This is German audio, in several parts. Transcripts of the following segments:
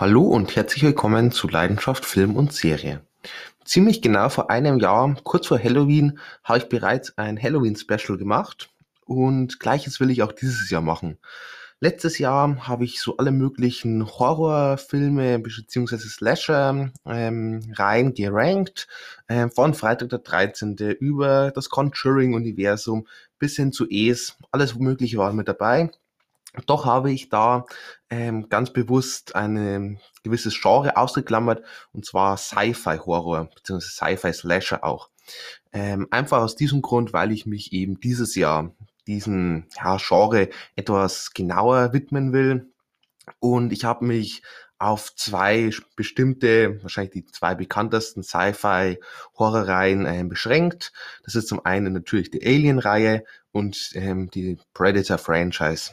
Hallo und herzlich willkommen zu Leidenschaft Film und Serie. Ziemlich genau vor einem Jahr, kurz vor Halloween, habe ich bereits ein Halloween-Special gemacht und gleiches will ich auch dieses Jahr machen. Letztes Jahr habe ich so alle möglichen Horrorfilme bzw. Slasher ähm, rein gerankt, äh, von Freitag der 13. über das Conjuring-Universum bis hin zu Es, alles mögliche war mit dabei. Doch habe ich da ähm, ganz bewusst ein gewisses Genre ausgeklammert, und zwar Sci-Fi-Horror, beziehungsweise Sci-Fi-Slasher auch. Ähm, einfach aus diesem Grund, weil ich mich eben dieses Jahr diesen ja, Genre etwas genauer widmen will. Und ich habe mich auf zwei bestimmte, wahrscheinlich die zwei bekanntesten Sci-Fi-Horrorreihen äh, beschränkt. Das ist zum einen natürlich die Alien-Reihe und ähm, die Predator-Franchise.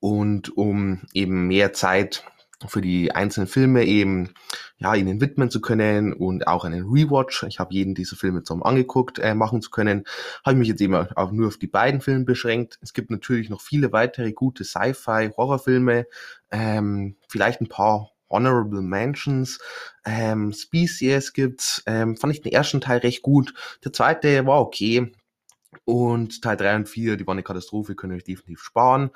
Und um eben mehr Zeit für die einzelnen Filme eben ja ihnen widmen zu können und auch einen Rewatch, ich habe jeden dieser Filme zum angeguckt äh, machen zu können, habe ich mich jetzt eben auch nur auf die beiden Filme beschränkt. Es gibt natürlich noch viele weitere gute Sci-Fi Horrorfilme, ähm, vielleicht ein paar Honorable Mentions, ähm, Species gibt's, ähm, fand ich den ersten Teil recht gut, der zweite war okay, und Teil 3 und 4, die waren eine Katastrophe, können euch definitiv sparen.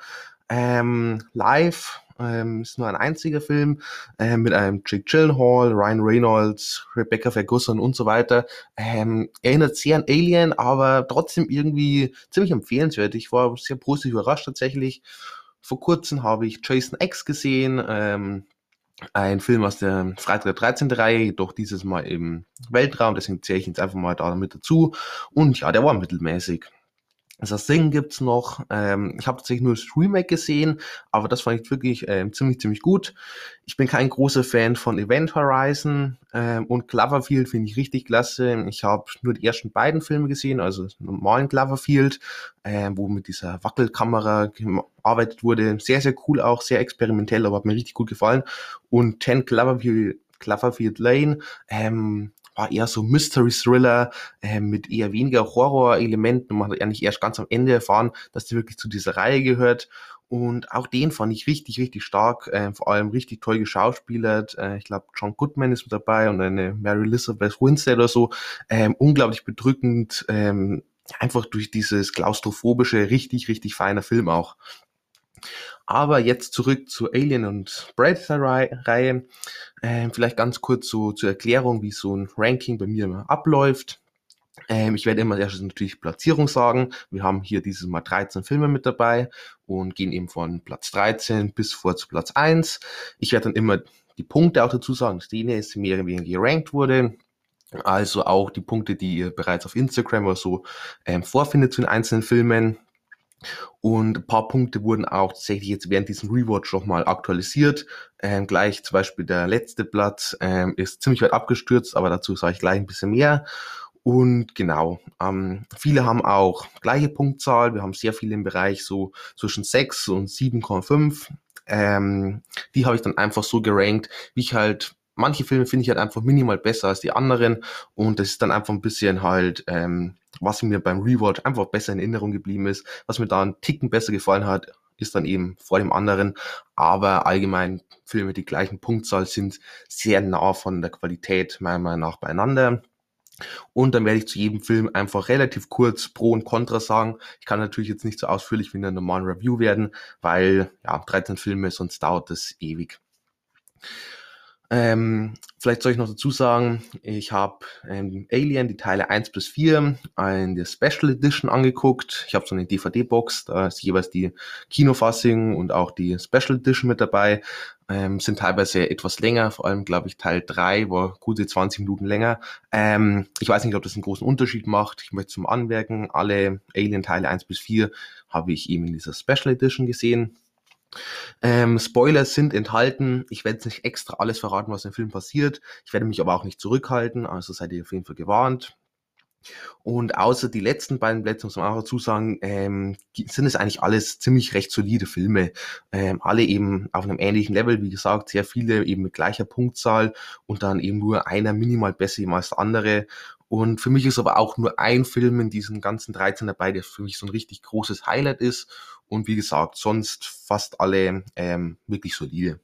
Ähm, live ähm, ist nur ein einziger Film äh, mit einem Jake Gyllenhaal, Ryan Reynolds, Rebecca Ferguson und so weiter. Ähm, erinnert sehr an Alien, aber trotzdem irgendwie ziemlich empfehlenswert. Ich war sehr positiv überrascht tatsächlich. Vor kurzem habe ich Jason X gesehen, ähm, ein Film aus der Freitag der 13. Reihe, jedoch dieses Mal im Weltraum, deswegen zähle ich jetzt einfach mal da mit dazu. Und ja, der war mittelmäßig. Das Singen gibt's noch. Ähm, ich habe tatsächlich nur das Remake gesehen, aber das fand ich wirklich ähm, ziemlich, ziemlich gut. Ich bin kein großer Fan von Event Horizon ähm, und Cloverfield finde ich richtig klasse. Ich habe nur die ersten beiden Filme gesehen, also normalen Cloverfield, ähm, wo mit dieser Wackelkamera gearbeitet wurde. Sehr, sehr cool auch, sehr experimentell, aber hat mir richtig gut gefallen. Und Ten Cloverfield, Cloverfield Lane, ähm, war eher so Mystery-Thriller äh, mit eher weniger Horror-Elementen. Man hat eigentlich erst ganz am Ende erfahren, dass die wirklich zu dieser Reihe gehört. Und auch den fand ich richtig, richtig stark, äh, vor allem richtig toll geschauspielert. Äh, ich glaube, John Goodman ist mit dabei und eine Mary Elizabeth Winstead oder so. Ähm, unglaublich bedrückend, ähm, einfach durch dieses klaustrophobische, richtig, richtig feiner Film auch. Aber jetzt zurück zur Alien und Predator-Reihe. Ähm, vielleicht ganz kurz so zur Erklärung, wie so ein Ranking bei mir abläuft. Ähm, ich werde immer erstes natürlich Platzierung sagen. Wir haben hier dieses Mal 13 Filme mit dabei und gehen eben von Platz 13 bis vor zu Platz 1. Ich werde dann immer die Punkte auch dazu sagen, dass die nächste mehr oder weniger gerankt wurde. Also auch die Punkte, die ihr bereits auf Instagram oder so ähm, vorfindet zu den einzelnen Filmen. Und ein paar Punkte wurden auch tatsächlich jetzt während diesem Rewatch nochmal aktualisiert. Ähm, gleich zum Beispiel der letzte Platz ähm, ist ziemlich weit abgestürzt, aber dazu sage ich gleich ein bisschen mehr. Und genau, ähm, viele haben auch gleiche Punktzahl. Wir haben sehr viele im Bereich so zwischen 6 und 7,5. Ähm, die habe ich dann einfach so gerankt, wie ich halt manche Filme finde ich halt einfach minimal besser als die anderen und das ist dann einfach ein bisschen halt, ähm, was mir beim Rewatch einfach besser in Erinnerung geblieben ist, was mir da einen Ticken besser gefallen hat, ist dann eben vor dem anderen, aber allgemein Filme die gleichen Punktzahl sind sehr nah von der Qualität meiner Meinung nach beieinander. Und dann werde ich zu jedem Film einfach relativ kurz Pro und Contra sagen. Ich kann natürlich jetzt nicht so ausführlich wie in einer normalen Review werden, weil ja, 13 Filme, sonst dauert das ewig. Ähm, vielleicht soll ich noch dazu sagen, ich habe ähm, Alien, die Teile 1 bis 4, in der Special Edition angeguckt. Ich habe so eine DVD-Box, da ist jeweils die Kinofassung und auch die Special Edition mit dabei. Ähm, sind teilweise etwas länger, vor allem glaube ich Teil 3 war gute 20 Minuten länger. Ähm, ich weiß nicht, ob das einen großen Unterschied macht. Ich möchte zum Anmerken, alle Alien-Teile 1 bis 4 habe ich eben in dieser Special Edition gesehen. Ähm, Spoilers sind enthalten. Ich werde jetzt nicht extra alles verraten, was im Film passiert. Ich werde mich aber auch nicht zurückhalten, also seid ihr auf jeden Fall gewarnt. Und außer die letzten beiden Plätze, muss man auch dazu sagen, ähm, sind es eigentlich alles ziemlich recht solide Filme. Ähm, alle eben auf einem ähnlichen Level, wie gesagt, sehr viele eben mit gleicher Punktzahl und dann eben nur einer minimal besser als der andere. Und für mich ist aber auch nur ein Film in diesen ganzen 13 dabei, der für mich so ein richtig großes Highlight ist. Und wie gesagt, sonst fast alle ähm, wirklich solide.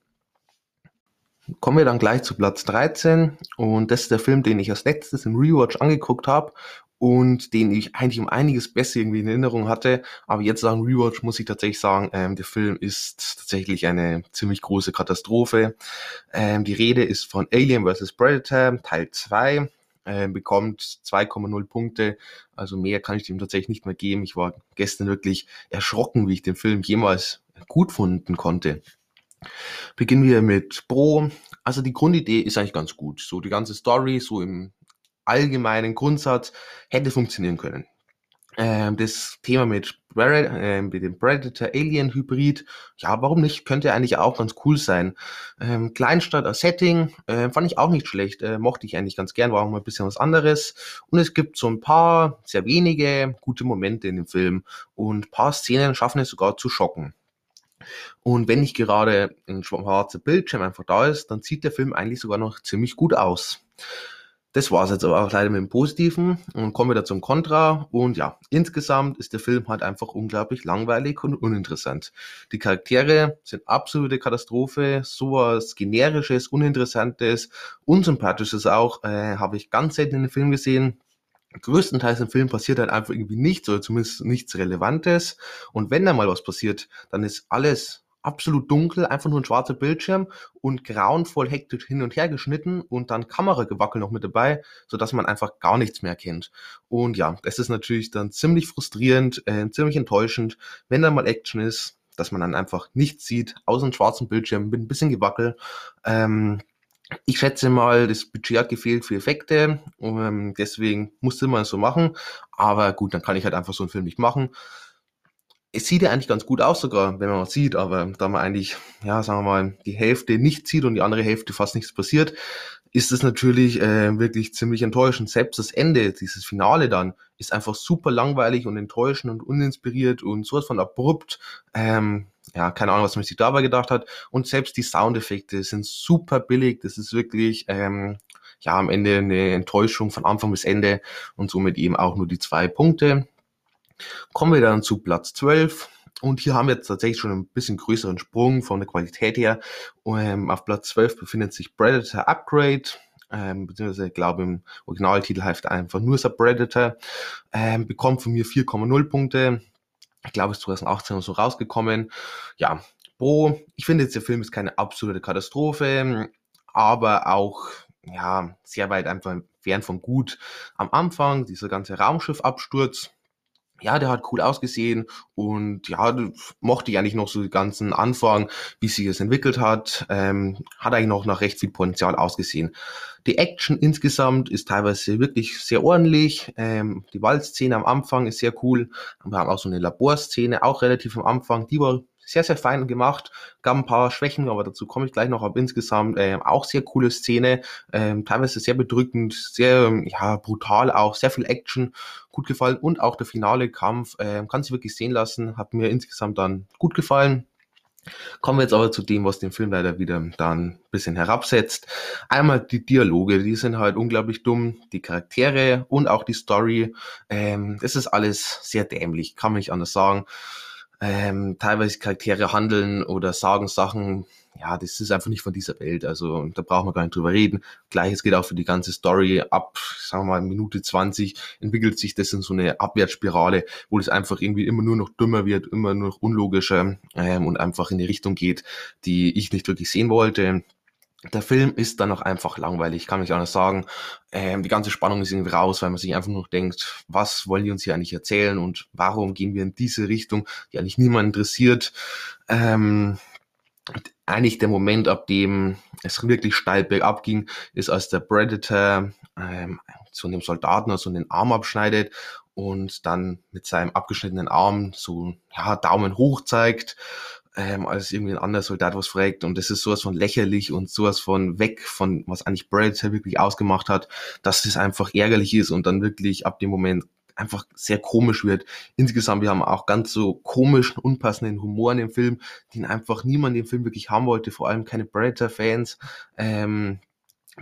Kommen wir dann gleich zu Platz 13 und das ist der Film, den ich als letztes im Rewatch angeguckt habe und den ich eigentlich um einiges besser irgendwie in Erinnerung hatte. Aber jetzt nach dem Rewatch muss ich tatsächlich sagen, ähm, der Film ist tatsächlich eine ziemlich große Katastrophe. Ähm, die Rede ist von Alien vs. Predator Teil 2. Ähm, bekommt 2,0 Punkte. Also mehr kann ich dem tatsächlich nicht mehr geben. Ich war gestern wirklich erschrocken, wie ich den Film jemals gut finden konnte. Beginnen wir mit Pro. Also die Grundidee ist eigentlich ganz gut. So die ganze Story, so im allgemeinen Grundsatz, hätte funktionieren können. Ähm, das Thema mit, äh, mit dem Predator-Alien-Hybrid, ja, warum nicht? Könnte eigentlich auch ganz cool sein. Ähm, Kleinstadt als Setting, äh, fand ich auch nicht schlecht. Äh, mochte ich eigentlich ganz gern, war auch mal ein bisschen was anderes. Und es gibt so ein paar, sehr wenige gute Momente in dem Film. Und paar Szenen schaffen es sogar zu schocken. Und wenn nicht gerade ein schwarzer Bildschirm einfach da ist, dann sieht der Film eigentlich sogar noch ziemlich gut aus. Das war es jetzt aber auch leider mit dem Positiven und kommen wir zum Kontra. Und ja, insgesamt ist der Film halt einfach unglaublich langweilig und uninteressant. Die Charaktere sind absolute Katastrophe, sowas generisches, uninteressantes, unsympathisches auch, äh, habe ich ganz selten in den Film gesehen größtenteils im Film passiert halt einfach irgendwie nichts oder zumindest nichts Relevantes. Und wenn da mal was passiert, dann ist alles absolut dunkel, einfach nur ein schwarzer Bildschirm und grauenvoll hektisch hin und her geschnitten und dann Kameragewackel noch mit dabei, sodass man einfach gar nichts mehr kennt. Und ja, das ist natürlich dann ziemlich frustrierend, äh, ziemlich enttäuschend, wenn da mal Action ist, dass man dann einfach nichts sieht, außer einem schwarzen Bildschirm mit ein bisschen Gewackel. Ähm, ich schätze mal, das Budget hat gefehlt für Effekte, ähm, deswegen musste man es so machen. Aber gut, dann kann ich halt einfach so einen Film nicht machen. Es sieht ja eigentlich ganz gut aus sogar, wenn man was sieht, aber da man eigentlich, ja, sagen wir mal, die Hälfte nicht sieht und die andere Hälfte fast nichts passiert, ist es natürlich äh, wirklich ziemlich enttäuschend. Selbst das Ende, dieses Finale dann, ist einfach super langweilig und enttäuschend und uninspiriert und sowas von abrupt. Ähm, ja, keine Ahnung, was man sich dabei gedacht hat. Und selbst die Soundeffekte sind super billig. Das ist wirklich, ähm, ja, am Ende eine Enttäuschung von Anfang bis Ende und somit eben auch nur die zwei Punkte. Kommen wir dann zu Platz 12. Und hier haben wir jetzt tatsächlich schon ein bisschen größeren Sprung von der Qualität her. Ähm, auf Platz 12 befindet sich Predator Upgrade. Ähm, beziehungsweise ich glaube im Originaltitel heißt einfach nur Sub Predator. Ähm, bekommt von mir 4,0 Punkte ich glaube, es ist 2018 so rausgekommen. Ja, Bo, ich finde jetzt der Film ist keine absolute Katastrophe, aber auch ja sehr weit einfach fern von gut. Am Anfang dieser ganze Raumschiffabsturz, ja, der hat cool ausgesehen und ja, mochte ich eigentlich noch so den ganzen Anfang, wie sich es entwickelt hat, ähm, hat eigentlich noch nach recht viel Potenzial ausgesehen. Die Action insgesamt ist teilweise wirklich sehr ordentlich. Ähm, die Waldszene am Anfang ist sehr cool. Wir haben auch so eine Laborszene, auch relativ am Anfang, die war sehr, sehr fein gemacht. Gab ein paar Schwächen, aber dazu komme ich gleich noch. Aber insgesamt äh, auch sehr coole Szene. Ähm, teilweise sehr bedrückend, sehr ja, brutal auch, sehr viel Action. Gut gefallen. Und auch der finale Kampf äh, kann sich wirklich sehen lassen. Hat mir insgesamt dann gut gefallen. Kommen wir jetzt aber zu dem, was den Film leider wieder dann ein bisschen herabsetzt. Einmal die Dialoge, die sind halt unglaublich dumm, die Charaktere und auch die Story. Ähm, das ist alles sehr dämlich, kann man nicht anders sagen ähm, teilweise Charaktere handeln oder sagen Sachen, ja, das ist einfach nicht von dieser Welt. Also da brauchen wir gar nicht drüber reden. Gleiches geht auch für die ganze Story. Ab, sagen wir mal, Minute 20 entwickelt sich das in so eine Abwärtsspirale, wo es einfach irgendwie immer nur noch dümmer wird, immer nur noch unlogischer ähm, und einfach in die Richtung geht, die ich nicht wirklich sehen wollte. Der Film ist dann auch einfach langweilig, kann ich auch nicht sagen. Ähm, die ganze Spannung ist irgendwie raus, weil man sich einfach nur denkt, was wollen die uns hier eigentlich erzählen und warum gehen wir in diese Richtung, die eigentlich niemand interessiert. Ähm, eigentlich der Moment, ab dem es wirklich steil bergab ging, ist, als der Predator ähm, zu einem Soldaten also den Arm abschneidet und dann mit seinem abgeschnittenen Arm so ja, Daumen hoch zeigt ähm, als irgendwie ein anderer Soldat was fragt. Und das ist sowas von lächerlich und sowas von weg von, was eigentlich Predator wirklich ausgemacht hat, dass das einfach ärgerlich ist und dann wirklich ab dem Moment einfach sehr komisch wird. Insgesamt, wir haben auch ganz so komischen, unpassenden Humor in dem Film, den einfach niemand im Film wirklich haben wollte, vor allem keine Predator-Fans. Ähm,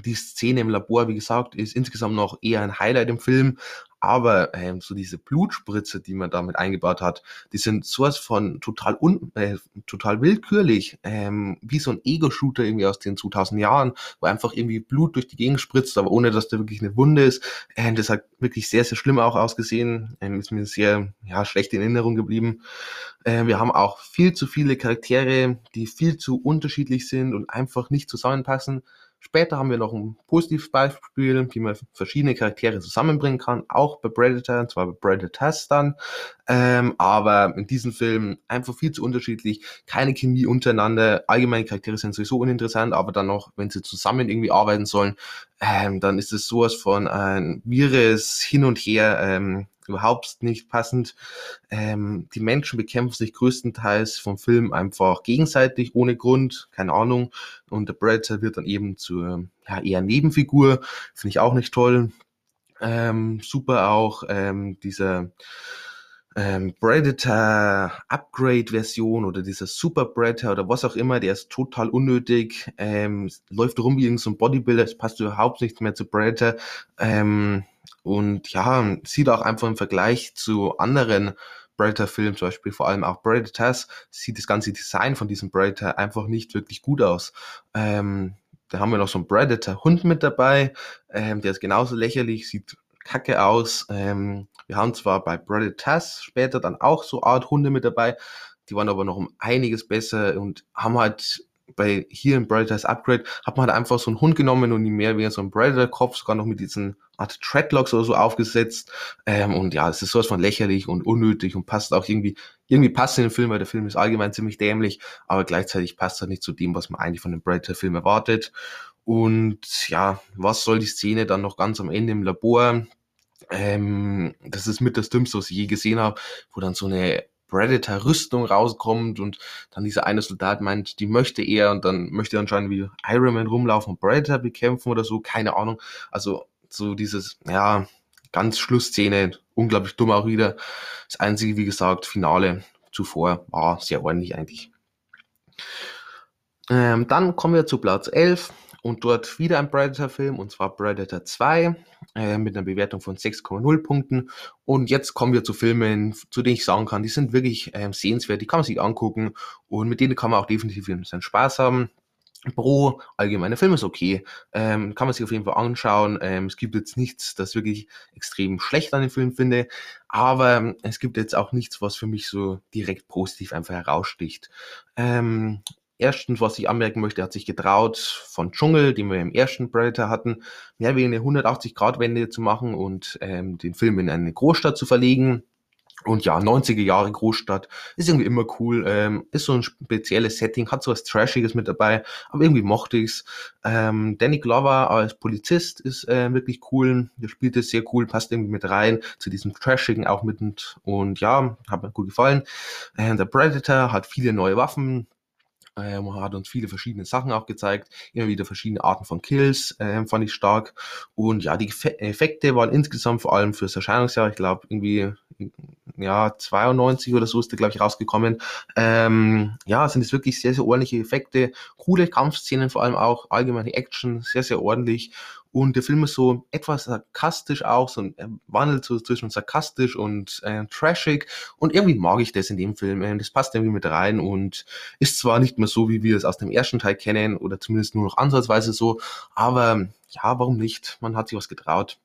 die Szene im Labor, wie gesagt, ist insgesamt noch eher ein Highlight im Film, aber ähm, so diese Blutspritze, die man damit eingebaut hat, die sind sowas von total un äh, total willkürlich, ähm, wie so ein Ego-Shooter irgendwie aus den 2000 Jahren, wo einfach irgendwie Blut durch die Gegend spritzt, aber ohne, dass da wirklich eine Wunde ist. Ähm, das hat wirklich sehr, sehr schlimm auch ausgesehen, ähm, ist mir sehr ja, schlecht in Erinnerung geblieben. Äh, wir haben auch viel zu viele Charaktere, die viel zu unterschiedlich sind und einfach nicht zusammenpassen. Später haben wir noch ein positives Beispiel, wie man verschiedene Charaktere zusammenbringen kann, auch bei Predator, und zwar bei Predators dann. Ähm, aber in diesem Film einfach viel zu unterschiedlich, keine Chemie untereinander. Allgemeine Charaktere sind sowieso uninteressant, aber dann noch, wenn sie zusammen irgendwie arbeiten sollen, ähm, dann ist es sowas von ein wirres Hin und Her. Ähm, überhaupt nicht passend. Ähm, die Menschen bekämpfen sich größtenteils vom Film einfach gegenseitig, ohne Grund, keine Ahnung. Und der Predator wird dann eben zur ja, eher Nebenfigur, finde ich auch nicht toll. Ähm, super auch ähm, dieser ähm, Predator Upgrade Version oder dieser Super Predator oder was auch immer, der ist total unnötig, ähm, läuft rum wie irgendein so Bodybuilder, es passt überhaupt nicht mehr zu Predator. Ähm, und ja, sieht auch einfach im Vergleich zu anderen Predator-Filmen, zum Beispiel vor allem auch Predators, sieht das ganze Design von diesem Predator einfach nicht wirklich gut aus. Ähm, da haben wir noch so einen Predator-Hund mit dabei, ähm, der ist genauso lächerlich, sieht kacke aus. Ähm, wir haben zwar bei Predators später dann auch so Art Hunde mit dabei, die waren aber noch um einiges besser und haben halt bei hier im Predators Upgrade hat man halt einfach so einen Hund genommen und ihm mehr wie so einen Predator-Kopf, sogar noch mit diesen Art Treadlocks oder so aufgesetzt. Ähm, und ja, es ist sowas von lächerlich und unnötig und passt auch irgendwie, irgendwie passt in den Film, weil der Film ist allgemein ziemlich dämlich, aber gleichzeitig passt er nicht zu dem, was man eigentlich von dem Predator-Film erwartet. Und ja, was soll die Szene dann noch ganz am Ende im Labor? Ähm, das ist mit das Dümmste, was ich je gesehen habe, wo dann so eine Predator-Rüstung rauskommt und dann dieser eine Soldat meint, die möchte er und dann möchte er anscheinend wie Iron Man rumlaufen und Predator bekämpfen oder so, keine Ahnung. Also so dieses, ja, ganz Schlussszene, unglaublich dumm auch wieder. Das einzige, wie gesagt, Finale zuvor war sehr ordentlich eigentlich. Ähm, dann kommen wir zu Platz 11 und dort wieder ein Predator-Film und zwar Predator 2 äh, mit einer Bewertung von 6,0 Punkten. Und jetzt kommen wir zu Filmen, zu denen ich sagen kann, die sind wirklich äh, sehenswert, die kann man sich angucken und mit denen kann man auch definitiv seinen Spaß haben. Pro allgemeiner Film ist okay, ähm, kann man sich auf jeden Fall anschauen. Ähm, es gibt jetzt nichts, das wirklich extrem schlecht an dem Film finde, aber ähm, es gibt jetzt auch nichts, was für mich so direkt positiv einfach heraussticht. Ähm, erstens, was ich anmerken möchte, er hat sich getraut, von Dschungel, den wir im ersten Predator hatten, mehr wie eine 180-Grad-Wende zu machen und ähm, den Film in eine Großstadt zu verlegen. Und ja, 90er Jahre Großstadt ist irgendwie immer cool, ähm, ist so ein spezielles Setting, hat so was Trashiges mit dabei, aber irgendwie mochte ich's. Ähm, Danny Glover als Polizist ist äh, wirklich cool, der spielt es sehr cool, passt irgendwie mit rein, zu diesem Trashigen auch mit und, und ja, hat mir gut gefallen. Äh, der Predator hat viele neue Waffen, ähm, hat uns viele verschiedene Sachen auch gezeigt, immer wieder verschiedene Arten von Kills, ähm, fand ich stark. Und ja, die Effekte waren insgesamt vor allem fürs Erscheinungsjahr, ich glaube irgendwie ja 92 oder so ist der glaube ich rausgekommen. Ähm, ja, sind es wirklich sehr sehr ordentliche Effekte, coole Kampfszenen vor allem auch, allgemeine Action, sehr sehr ordentlich und der Film ist so etwas sarkastisch auch, so er wandelt so zwischen sarkastisch und äh, trashig. Und irgendwie mag ich das in dem Film. Ähm, das passt irgendwie mit rein und ist zwar nicht mehr so, wie wir es aus dem ersten Teil kennen, oder zumindest nur noch ansatzweise so, aber ja, warum nicht? Man hat sich was getraut.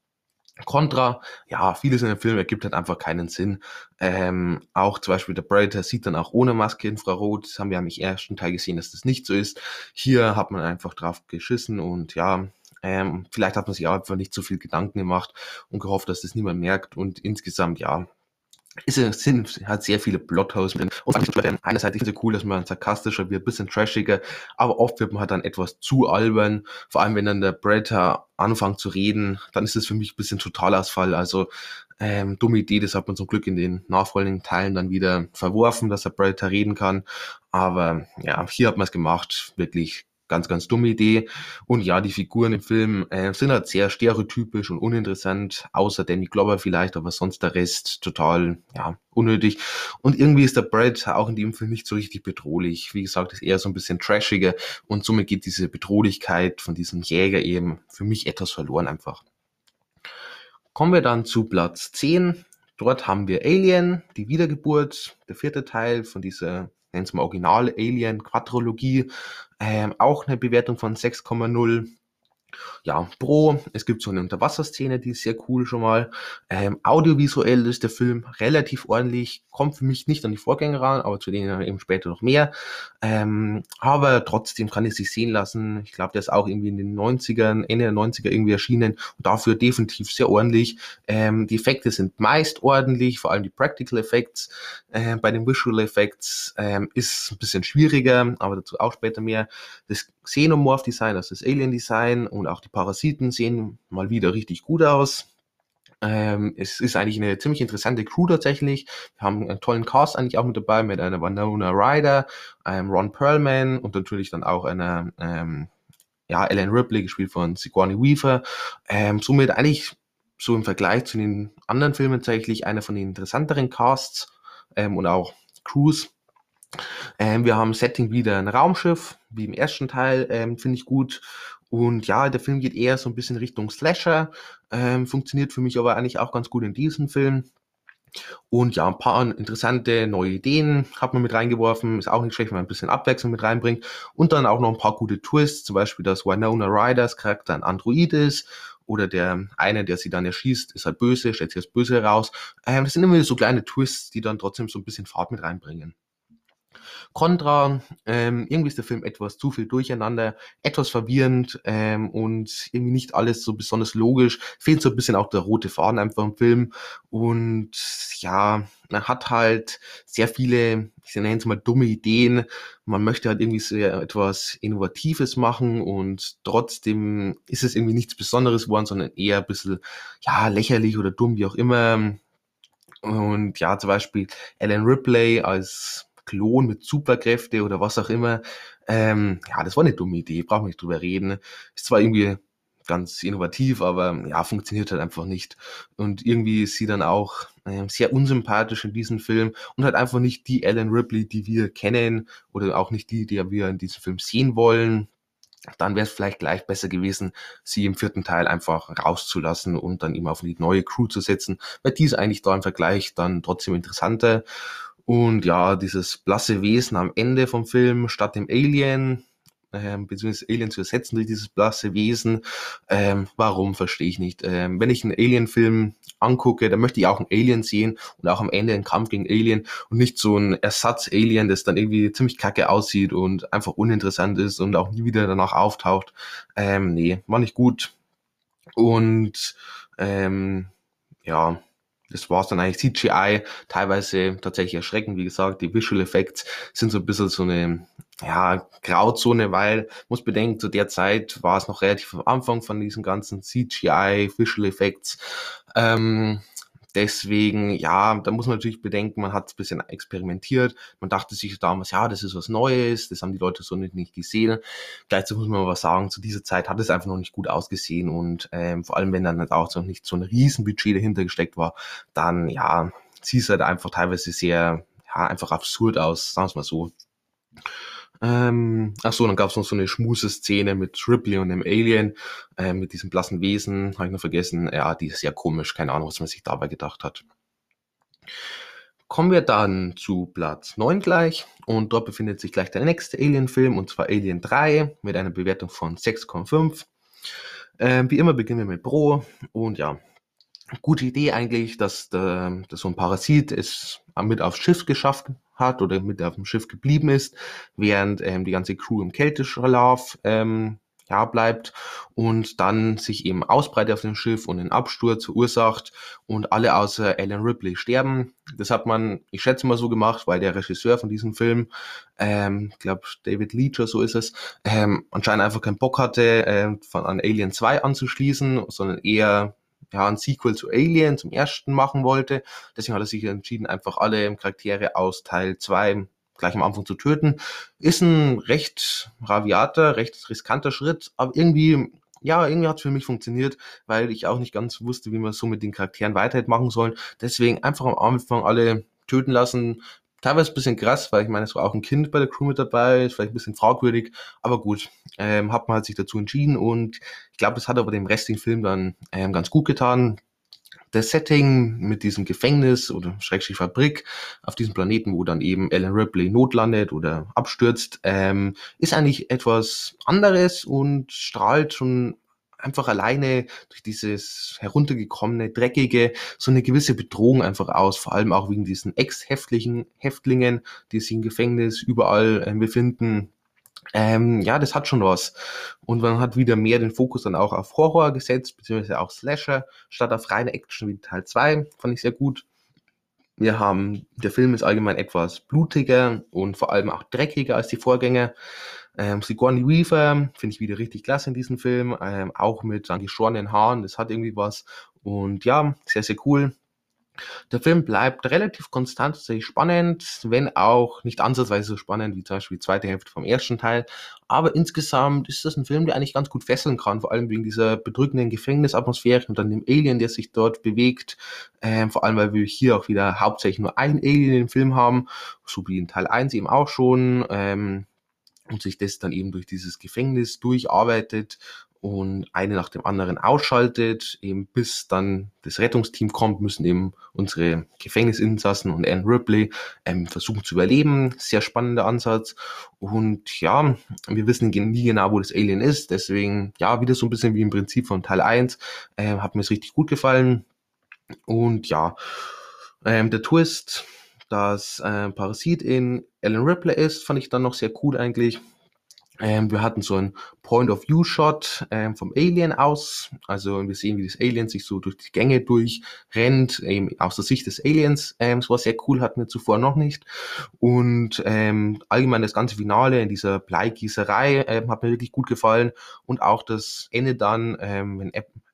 Contra, ja, vieles in dem Film ergibt halt einfach keinen Sinn. Ähm, auch zum Beispiel der Predator sieht dann auch ohne Maske Infrarot. Das haben wir am ersten Teil gesehen, dass das nicht so ist. Hier hat man einfach drauf geschissen und ja, ähm, vielleicht hat man sich auch einfach nicht so viel Gedanken gemacht und gehofft, dass das niemand merkt. Und insgesamt, ja, ist, es sind, hat sehr viele Plotholes drin. Und einerseits ist es cool, dass man sarkastischer wird, bisschen trashiger, aber oft wird man halt dann etwas zu albern. Vor allem, wenn dann der Predator anfängt zu reden, dann ist es für mich ein bisschen Totalausfall. Also ähm, dumme Idee, das hat man zum Glück in den nachfolgenden Teilen dann wieder verworfen, dass der Predator reden kann. Aber ja, hier hat man es gemacht, wirklich ganz, ganz dumme Idee. Und ja, die Figuren im Film äh, sind halt sehr stereotypisch und uninteressant, außer Danny Glover vielleicht, aber sonst der Rest total, ja, unnötig. Und irgendwie ist der Brad auch in dem Film nicht so richtig bedrohlich. Wie gesagt, ist eher so ein bisschen trashiger und somit geht diese Bedrohlichkeit von diesem Jäger eben für mich etwas verloren einfach. Kommen wir dann zu Platz 10. Dort haben wir Alien, die Wiedergeburt, der vierte Teil von dieser, nennen wir mal Original Alien Quadrologie. Ähm, auch eine Bewertung von 6,0 ja, Pro. Es gibt so eine Unterwasserszene, die ist sehr cool schon mal. Ähm, audiovisuell ist der Film relativ ordentlich, kommt für mich nicht an die Vorgänger ran, aber zu denen eben später noch mehr. Ähm, aber trotzdem kann es sich sehen lassen. Ich glaube, der ist auch irgendwie in den 90ern, Ende der 90er irgendwie erschienen und dafür definitiv sehr ordentlich. Ähm, die Effekte sind meist ordentlich, vor allem die Practical Effects. Äh, bei den Visual Effects ähm, ist ein bisschen schwieriger, aber dazu auch später mehr. Das Xenomorph Design, also das Alien Design und auch die Parasiten sehen mal wieder richtig gut aus. Ähm, es ist eigentlich eine ziemlich interessante Crew tatsächlich. Wir haben einen tollen Cast eigentlich auch mit dabei, mit einer Winona Ryder, einem Ron Perlman und natürlich dann auch einer ähm, ja, Ellen Ripley, gespielt von Sigourney Weaver. Ähm, somit eigentlich so im Vergleich zu den anderen Filmen tatsächlich einer von den interessanteren Casts ähm, und auch Crews. Ähm, wir haben Setting wieder ein Raumschiff, wie im ersten Teil, ähm, finde ich gut. Und ja, der Film geht eher so ein bisschen Richtung Slasher, ähm, funktioniert für mich aber eigentlich auch ganz gut in diesem Film. Und ja, ein paar interessante neue Ideen hat man mit reingeworfen. Ist auch nicht schlecht, wenn man ein bisschen Abwechslung mit reinbringt. Und dann auch noch ein paar gute Twists, zum Beispiel, dass Winona Riders Charakter ein Android ist. Oder der eine, der sie dann erschießt, ist halt böse, stellt sich als böse heraus. Ähm, das sind immer so kleine Twists, die dann trotzdem so ein bisschen Fahrt mit reinbringen. Contra, ähm, irgendwie ist der Film etwas zu viel durcheinander, etwas verwirrend ähm, und irgendwie nicht alles so besonders logisch. Fehlt so ein bisschen auch der rote Faden einfach im Film. Und ja, man hat halt sehr viele, ich nenne es mal dumme Ideen. Man möchte halt irgendwie sehr etwas Innovatives machen und trotzdem ist es irgendwie nichts Besonderes geworden, sondern eher ein bisschen, ja, lächerlich oder dumm, wie auch immer. Und ja, zum Beispiel Alan Ripley als Klon mit Superkräfte oder was auch immer. Ähm, ja, das war eine dumme Idee, brauchen wir nicht drüber reden. Ist zwar irgendwie ganz innovativ, aber ja, funktioniert halt einfach nicht. Und irgendwie ist sie dann auch äh, sehr unsympathisch in diesem Film und halt einfach nicht die Ellen Ripley, die wir kennen oder auch nicht die, die wir in diesem Film sehen wollen. Dann wäre es vielleicht gleich besser gewesen, sie im vierten Teil einfach rauszulassen und dann eben auf die neue Crew zu setzen, weil die ist eigentlich da im Vergleich dann trotzdem interessanter. Und ja, dieses blasse Wesen am Ende vom Film statt dem Alien, ähm, beziehungsweise Alien zu ersetzen durch dieses blasse Wesen. Ähm, warum, verstehe ich nicht. Ähm, wenn ich einen Alien-Film angucke, dann möchte ich auch einen Alien sehen und auch am Ende einen Kampf gegen Alien und nicht so ein Ersatz-Alien, das dann irgendwie ziemlich kacke aussieht und einfach uninteressant ist und auch nie wieder danach auftaucht. Ähm, nee, war nicht gut. Und ähm, ja, das war's dann eigentlich. CGI teilweise tatsächlich erschreckend, wie gesagt. Die Visual Effects sind so ein bisschen so eine ja, Grauzone, weil muss bedenken, zu der Zeit war es noch relativ am Anfang von diesen ganzen CGI Visual Effects. Ähm, Deswegen, ja, da muss man natürlich bedenken, man hat ein bisschen experimentiert. Man dachte sich damals, ja, das ist was Neues, das haben die Leute so nicht, nicht gesehen. Gleichzeitig muss man aber sagen, zu dieser Zeit hat es einfach noch nicht gut ausgesehen und ähm, vor allem, wenn dann halt auch so nicht so ein Riesenbudget dahinter gesteckt war, dann, ja, sieht es halt einfach teilweise sehr, ja, einfach absurd aus, sagen wir mal so. Ähm, ach so, dann gab es noch so eine Schmuse-Szene mit Ripley und dem Alien, äh, mit diesem blassen Wesen, habe ich noch vergessen. Ja, die ist sehr komisch, keine Ahnung, was man sich dabei gedacht hat. Kommen wir dann zu Platz 9 gleich und dort befindet sich gleich der nächste Alien-Film und zwar Alien 3 mit einer Bewertung von 6,5. Ähm, wie immer beginnen wir mit Pro und ja, gute Idee eigentlich, dass, der, dass so ein Parasit es mit aufs Schiff geschafft hat oder mit auf dem Schiff geblieben ist, während ähm, die ganze Crew im Kälteschlaf ähm, ja, bleibt und dann sich eben ausbreitet auf dem Schiff und einen Absturz verursacht und alle außer Alan Ripley sterben. Das hat man, ich schätze mal so gemacht, weil der Regisseur von diesem Film, ähm, glaube David Leacher, so ist es, ähm, anscheinend einfach keinen Bock hatte, äh, von an Alien 2 anzuschließen, sondern eher ja, ein Sequel zu Alien zum ersten machen wollte. Deswegen hat er sich entschieden, einfach alle Charaktere aus Teil 2 gleich am Anfang zu töten. Ist ein recht raviater, recht riskanter Schritt, aber irgendwie, ja, irgendwie hat es für mich funktioniert, weil ich auch nicht ganz wusste, wie man so mit den Charakteren weiter machen sollen. Deswegen einfach am Anfang alle töten lassen, teilweise ein bisschen krass, weil ich meine, es war auch ein Kind bei der Crew mit dabei, ist vielleicht ein bisschen fragwürdig, aber gut, ähm, hat man halt sich dazu entschieden und ich glaube, das hat aber dem restlichen Film dann ähm, ganz gut getan. Das Setting mit diesem Gefängnis oder Schrägstrich Fabrik auf diesem Planeten, wo dann eben Ellen Ripley notlandet oder abstürzt, ähm, ist eigentlich etwas anderes und strahlt schon einfach alleine durch dieses heruntergekommene, dreckige, so eine gewisse Bedrohung einfach aus, vor allem auch wegen diesen Ex-Häftlingen, Häftlingen, die sich im Gefängnis überall äh, befinden. Ähm, ja, das hat schon was. Und man hat wieder mehr den Fokus dann auch auf Horror gesetzt, beziehungsweise auch Slasher, statt auf reine Action wie Teil 2. Fand ich sehr gut. Wir haben, der Film ist allgemein etwas blutiger und vor allem auch dreckiger als die Vorgänger. Ähm, Sigourney Weaver finde ich wieder richtig klasse in diesem Film, ähm, auch mit geschorenen Haaren, das hat irgendwie was. Und ja, sehr, sehr cool. Der Film bleibt relativ konstant, sehr spannend, wenn auch nicht ansatzweise so spannend wie zum Beispiel die zweite Hälfte vom ersten Teil. Aber insgesamt ist das ein Film, der eigentlich ganz gut fesseln kann, vor allem wegen dieser bedrückenden Gefängnisatmosphäre und dann dem Alien, der sich dort bewegt. Ähm, vor allem, weil wir hier auch wieder hauptsächlich nur ein Alien im Film haben, so wie in Teil 1 eben auch schon. Ähm, und sich das dann eben durch dieses Gefängnis durcharbeitet und eine nach dem anderen ausschaltet, eben bis dann das Rettungsteam kommt, müssen eben unsere Gefängnisinsassen und Anne Ripley ähm, versuchen zu überleben. Sehr spannender Ansatz. Und ja, wir wissen nie genau, wo das Alien ist. Deswegen, ja, wieder so ein bisschen wie im Prinzip von Teil 1. Äh, hat mir es richtig gut gefallen. Und ja, ähm, der Twist, dass äh, Parasit in Alan Ripley ist, fand ich dann noch sehr cool eigentlich. Ähm, wir hatten so ein Point-of-View-Shot ähm, vom Alien aus. Also wir sehen, wie das Alien sich so durch die Gänge durchrennt, eben aus der Sicht des Aliens. Ähm, das war sehr cool, hatten wir zuvor noch nicht. Und ähm, allgemein das ganze Finale in dieser Bleigießerei ähm, hat mir wirklich gut gefallen. Und auch das Ende dann, ähm, wenn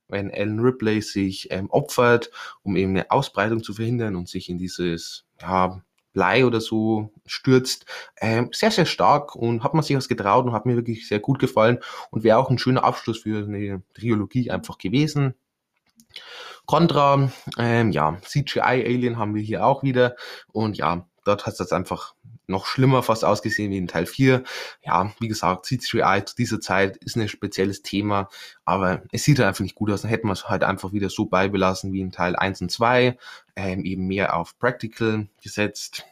wenn Alan Ripley sich ähm, opfert, um eben eine Ausbreitung zu verhindern und sich in dieses ja, Blei oder so stürzt. Ähm, sehr, sehr stark und hat man sich was getraut und hat mir wirklich sehr gut gefallen und wäre auch ein schöner Abschluss für eine Trilogie einfach gewesen. Contra, ähm, ja, CGI-Alien haben wir hier auch wieder und ja, dort hat es einfach noch schlimmer fast ausgesehen wie in Teil 4. Ja, wie gesagt, CGI zu dieser Zeit ist ein spezielles Thema, aber es sieht halt einfach nicht gut aus. Dann hätten wir es halt einfach wieder so beibelassen wie in Teil 1 und 2, ähm, eben mehr auf Practical gesetzt.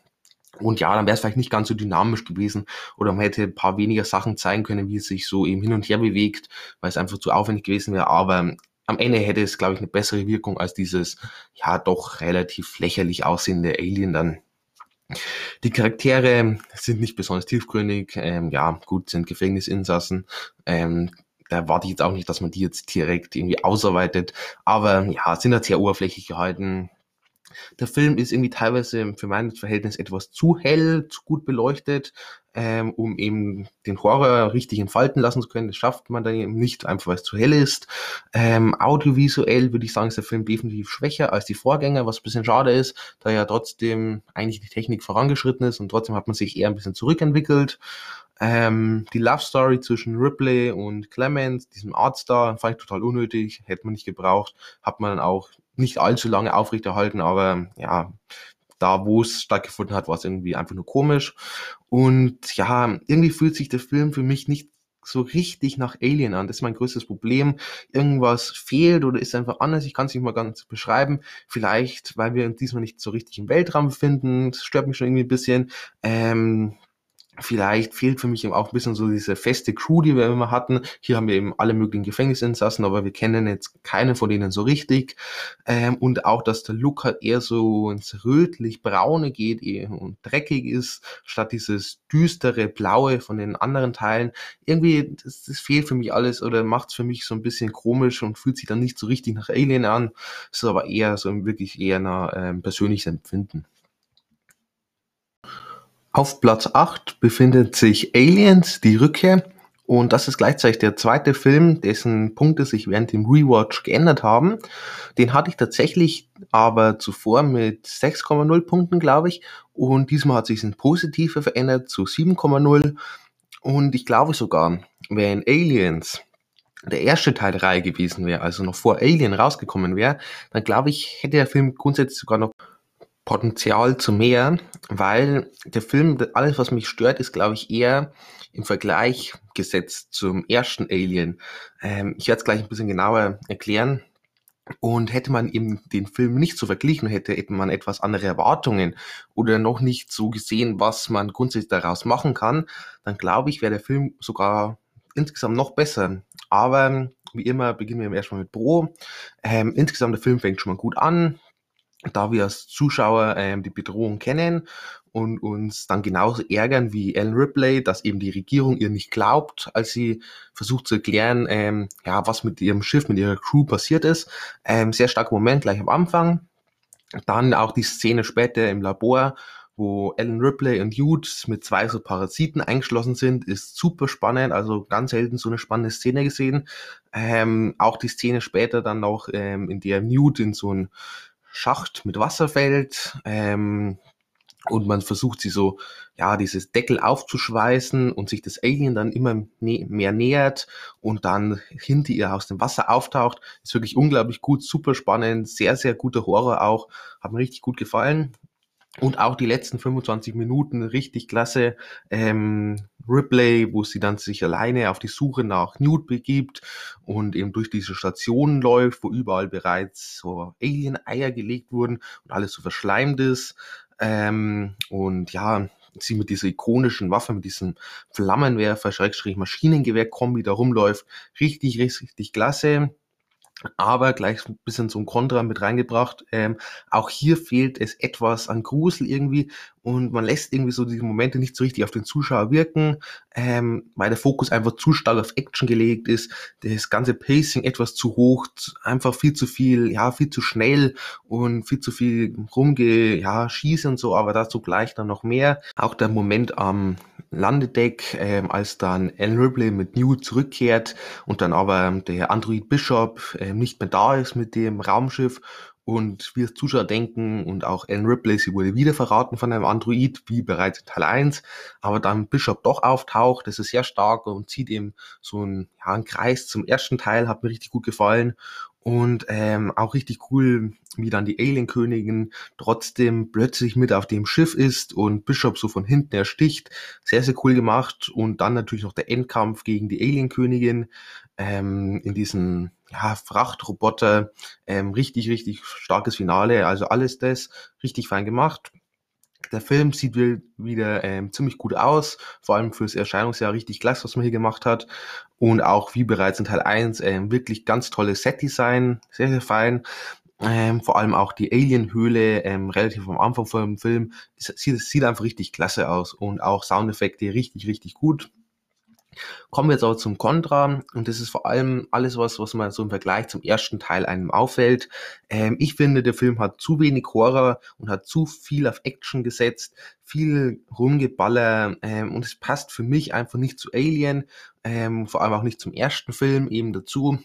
Und ja, dann wäre es vielleicht nicht ganz so dynamisch gewesen oder man hätte ein paar weniger Sachen zeigen können, wie es sich so eben hin und her bewegt, weil es einfach zu aufwendig gewesen wäre. Aber am Ende hätte es, glaube ich, eine bessere Wirkung als dieses, ja, doch relativ lächerlich aussehende Alien dann. Die Charaktere sind nicht besonders tiefgründig, ähm, ja, gut, sind Gefängnisinsassen. Ähm, da erwarte ich jetzt auch nicht, dass man die jetzt direkt irgendwie ausarbeitet, aber ja, sind halt sehr oberflächlich gehalten, der Film ist irgendwie teilweise für mein Verhältnis etwas zu hell, zu gut beleuchtet, ähm, um eben den Horror richtig entfalten lassen zu können. Das schafft man dann eben nicht, einfach weil es zu hell ist. Ähm, audiovisuell würde ich sagen, ist der Film definitiv schwächer als die Vorgänger, was ein bisschen schade ist, da ja trotzdem eigentlich die Technik vorangeschritten ist und trotzdem hat man sich eher ein bisschen zurückentwickelt. Ähm, die Love Story zwischen Ripley und Clement, diesem Artstar, fand ich total unnötig, hätte man nicht gebraucht, hat man dann auch nicht allzu lange aufrechterhalten, aber ja, da wo es stattgefunden hat, war es irgendwie einfach nur komisch. Und ja, irgendwie fühlt sich der Film für mich nicht so richtig nach Alien an. Das ist mein größtes Problem. Irgendwas fehlt oder ist einfach anders. Ich kann es nicht mal ganz beschreiben. Vielleicht, weil wir uns diesmal nicht so richtig im Weltraum befinden. Das stört mich schon irgendwie ein bisschen. Ähm, Vielleicht fehlt für mich eben auch ein bisschen so diese feste Crew, die wir immer hatten. Hier haben wir eben alle möglichen Gefängnisinsassen, aber wir kennen jetzt keinen von denen so richtig. Ähm, und auch, dass der Look halt eher so ins rötlich-braune geht und dreckig ist, statt dieses düstere Blaue von den anderen Teilen. Irgendwie, das, das fehlt für mich alles oder macht es für mich so ein bisschen komisch und fühlt sich dann nicht so richtig nach Alien an. Ist aber eher so wirklich eher ein ähm, persönliches Empfinden. Auf Platz 8 befindet sich Aliens, die Rückkehr. Und das ist gleichzeitig der zweite Film, dessen Punkte sich während dem Rewatch geändert haben. Den hatte ich tatsächlich aber zuvor mit 6,0 Punkten, glaube ich. Und diesmal hat sich ein Positive verändert zu 7,0. Und ich glaube sogar, wenn Aliens der erste Teil der Reihe gewesen wäre, also noch vor Alien rausgekommen wäre, dann glaube ich, hätte der Film grundsätzlich sogar noch Potenzial zu mehr, weil der Film, alles was mich stört, ist glaube ich eher im Vergleich gesetzt zum ersten Alien. Ähm, ich werde es gleich ein bisschen genauer erklären. Und hätte man eben den Film nicht so verglichen, hätte man etwas andere Erwartungen oder noch nicht so gesehen, was man grundsätzlich daraus machen kann, dann glaube ich, wäre der Film sogar insgesamt noch besser. Aber wie immer beginnen wir erstmal mit Pro. Ähm, insgesamt der Film fängt schon mal gut an, da wir als Zuschauer ähm, die Bedrohung kennen und uns dann genauso ärgern wie Ellen Ripley, dass eben die Regierung ihr nicht glaubt, als sie versucht zu erklären, ähm, ja, was mit ihrem Schiff, mit ihrer Crew passiert ist. Ähm, sehr starker Moment gleich am Anfang. Dann auch die Szene später im Labor, wo Ellen Ripley und Jude mit zwei so Parasiten eingeschlossen sind, ist super spannend. Also ganz selten so eine spannende Szene gesehen. Ähm, auch die Szene später dann noch, ähm, in der Newt in so ein Schacht mit Wasser fällt. Ähm, und man versucht sie so, ja, dieses Deckel aufzuschweißen und sich das Alien dann immer mehr nähert und dann hinter ihr aus dem Wasser auftaucht. Ist wirklich unglaublich gut, super spannend, sehr, sehr guter Horror auch. Hat mir richtig gut gefallen. Und auch die letzten 25 Minuten richtig klasse. Ähm, Ripley, wo sie dann sich alleine auf die Suche nach Newt begibt und eben durch diese Stationen läuft, wo überall bereits so Alien-Eier gelegt wurden und alles so verschleimt ist. Ähm, und ja, sie mit dieser ikonischen Waffe, mit diesem Flammenwerfer, Schrägstrich Maschinengewehr-Kombi da rumläuft. Richtig, richtig, richtig klasse aber gleich ein bisschen so ein Kontra mit reingebracht. Ähm, auch hier fehlt es etwas an Grusel irgendwie und man lässt irgendwie so diese Momente nicht so richtig auf den Zuschauer wirken, ähm, weil der Fokus einfach zu stark auf Action gelegt ist, das ganze Pacing etwas zu hoch, einfach viel zu viel, ja, viel zu schnell und viel zu viel rumge, ja, schießen und so, aber dazu gleich dann noch mehr. Auch der Moment am Landedeck, ähm, als dann Ellen Ripley mit Newt zurückkehrt und dann aber der Android Bishop ähm, nicht mehr da ist mit dem Raumschiff und wir Zuschauer denken und auch Ellen Ripley, sie wurde wieder verraten von einem Android, wie bereits in Teil 1, aber dann Bishop doch auftaucht, das ist sehr stark und zieht eben so einen, ja, einen Kreis zum ersten Teil, hat mir richtig gut gefallen und ähm, auch richtig cool, wie dann die Alien-Königin trotzdem plötzlich mit auf dem Schiff ist und Bishop so von hinten ersticht. Sehr, sehr cool gemacht. Und dann natürlich noch der Endkampf gegen die Alien-Königin ähm, in diesen ja, Frachtroboter. Ähm, richtig, richtig starkes Finale. Also alles das richtig fein gemacht. Der Film sieht wieder ähm, ziemlich gut aus, vor allem fürs Erscheinungsjahr richtig klasse, was man hier gemacht hat. Und auch wie bereits in Teil 1 ähm, wirklich ganz tolles Set-Design, sehr, sehr fein. Ähm, vor allem auch die Alien-Höhle ähm, relativ am Anfang vom Film. Sieht, sieht einfach richtig klasse aus und auch Soundeffekte richtig, richtig gut. Kommen wir jetzt aber zum Contra und das ist vor allem alles was, was man so im Vergleich zum ersten Teil einem auffällt. Ähm, ich finde, der Film hat zu wenig Horror und hat zu viel auf Action gesetzt, viel Rumgeballer ähm, und es passt für mich einfach nicht zu Alien, ähm, vor allem auch nicht zum ersten Film eben dazu.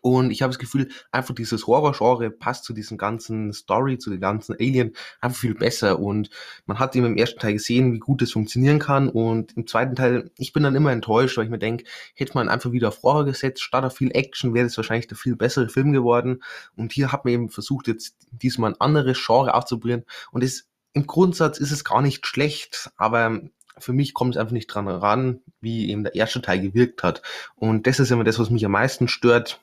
Und ich habe das Gefühl, einfach dieses Horror-Genre passt zu diesem ganzen Story, zu den ganzen Alien einfach viel besser. Und man hat eben im ersten Teil gesehen, wie gut das funktionieren kann. Und im zweiten Teil, ich bin dann immer enttäuscht, weil ich mir denke, hätte man einfach wieder auf Horror gesetzt, statt auf viel Action, wäre das wahrscheinlich der viel bessere Film geworden. Und hier hat man eben versucht, jetzt diesmal ein anderes Genre auszuprobieren. Und es, im Grundsatz ist es gar nicht schlecht, aber für mich kommt es einfach nicht dran ran, wie eben der erste Teil gewirkt hat. Und das ist immer das, was mich am meisten stört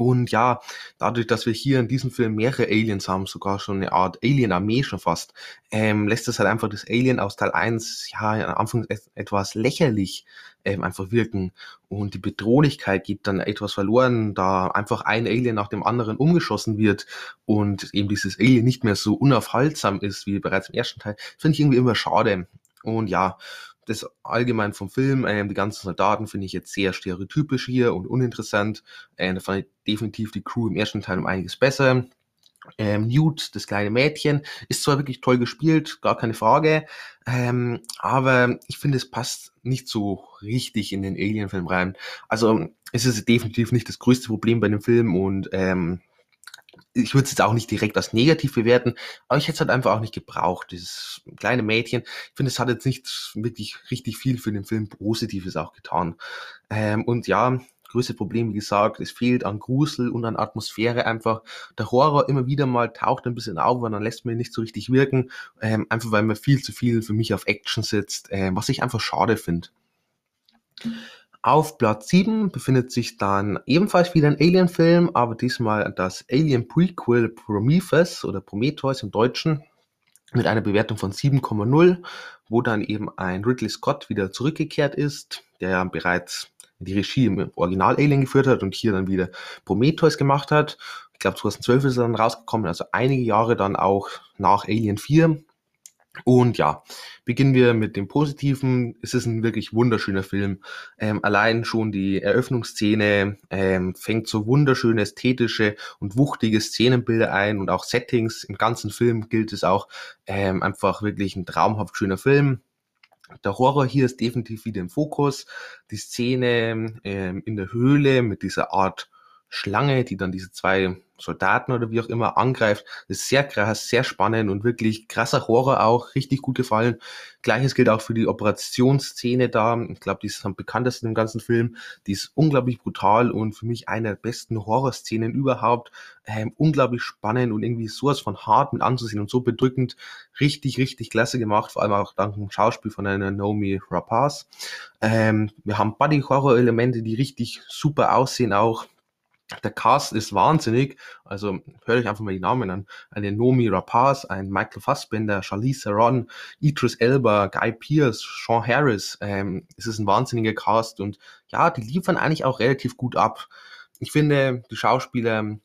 und ja, dadurch, dass wir hier in diesem Film mehrere Aliens haben, sogar schon eine Art Alien-Armee schon fast, ähm, lässt es halt einfach das Alien aus Teil 1, ja, am Anfang etwas lächerlich ähm, einfach wirken. Und die Bedrohlichkeit geht dann etwas verloren, da einfach ein Alien nach dem anderen umgeschossen wird und eben dieses Alien nicht mehr so unaufhaltsam ist wie bereits im ersten Teil. Finde ich irgendwie immer schade. Und ja, das allgemein vom Film, ähm, die ganzen Soldaten finde ich jetzt sehr stereotypisch hier und uninteressant. Ähm, da fand ich definitiv die Crew im ersten Teil um einiges besser. Ähm, Newt, das kleine Mädchen, ist zwar wirklich toll gespielt, gar keine Frage, ähm, aber ich finde, es passt nicht so richtig in den Alien-Film rein. Also es ist definitiv nicht das größte Problem bei dem Film und ähm, ich würde es jetzt auch nicht direkt als negativ bewerten, aber ich hätte es halt einfach auch nicht gebraucht. Dieses kleine Mädchen, ich finde, es hat jetzt nicht wirklich richtig viel für den Film Positives auch getan. Ähm, und ja, größte Problem, wie gesagt, es fehlt an Grusel und an Atmosphäre einfach. Der Horror immer wieder mal taucht ein bisschen auf, aber dann lässt man ihn nicht so richtig wirken, ähm, einfach weil man viel zu viel für mich auf Action sitzt, ähm, was ich einfach schade finde. Auf Platz 7 befindet sich dann ebenfalls wieder ein Alien-Film, aber diesmal das Alien Prequel Prometheus oder Prometheus im Deutschen mit einer Bewertung von 7,0, wo dann eben ein Ridley Scott wieder zurückgekehrt ist, der ja bereits die Regie im Original Alien geführt hat und hier dann wieder Prometheus gemacht hat. Ich glaube 2012 ist er dann rausgekommen, also einige Jahre dann auch nach Alien 4. Und ja, beginnen wir mit dem Positiven. Es ist ein wirklich wunderschöner Film. Ähm, allein schon die Eröffnungsszene ähm, fängt so wunderschöne ästhetische und wuchtige Szenenbilder ein und auch Settings. Im ganzen Film gilt es auch ähm, einfach wirklich ein traumhaft schöner Film. Der Horror hier ist definitiv wieder im Fokus. Die Szene ähm, in der Höhle mit dieser Art Schlange, die dann diese zwei Soldaten oder wie auch immer angreift. Das ist sehr krass, sehr spannend und wirklich krasser Horror auch, richtig gut gefallen. Gleiches gilt auch für die Operationsszene da. Ich glaube, die ist am bekanntesten im ganzen Film. Die ist unglaublich brutal und für mich eine der besten Horrorszenen überhaupt. Ähm, unglaublich spannend und irgendwie sowas von hart mit anzusehen und so bedrückend. Richtig, richtig klasse gemacht, vor allem auch dank dem Schauspiel von einer Naomi Rapaz. Ähm, wir haben Body-Horror-Elemente, die richtig super aussehen auch der Cast ist wahnsinnig. Also hört euch einfach mal die Namen an. Eine Nomi Rapaz, ein Michael Fassbender, Charlize Theron, Idris Elba, Guy Pearce, Sean Harris. Ähm, es ist ein wahnsinniger Cast und ja, die liefern eigentlich auch relativ gut ab. Ich finde, die Schauspieler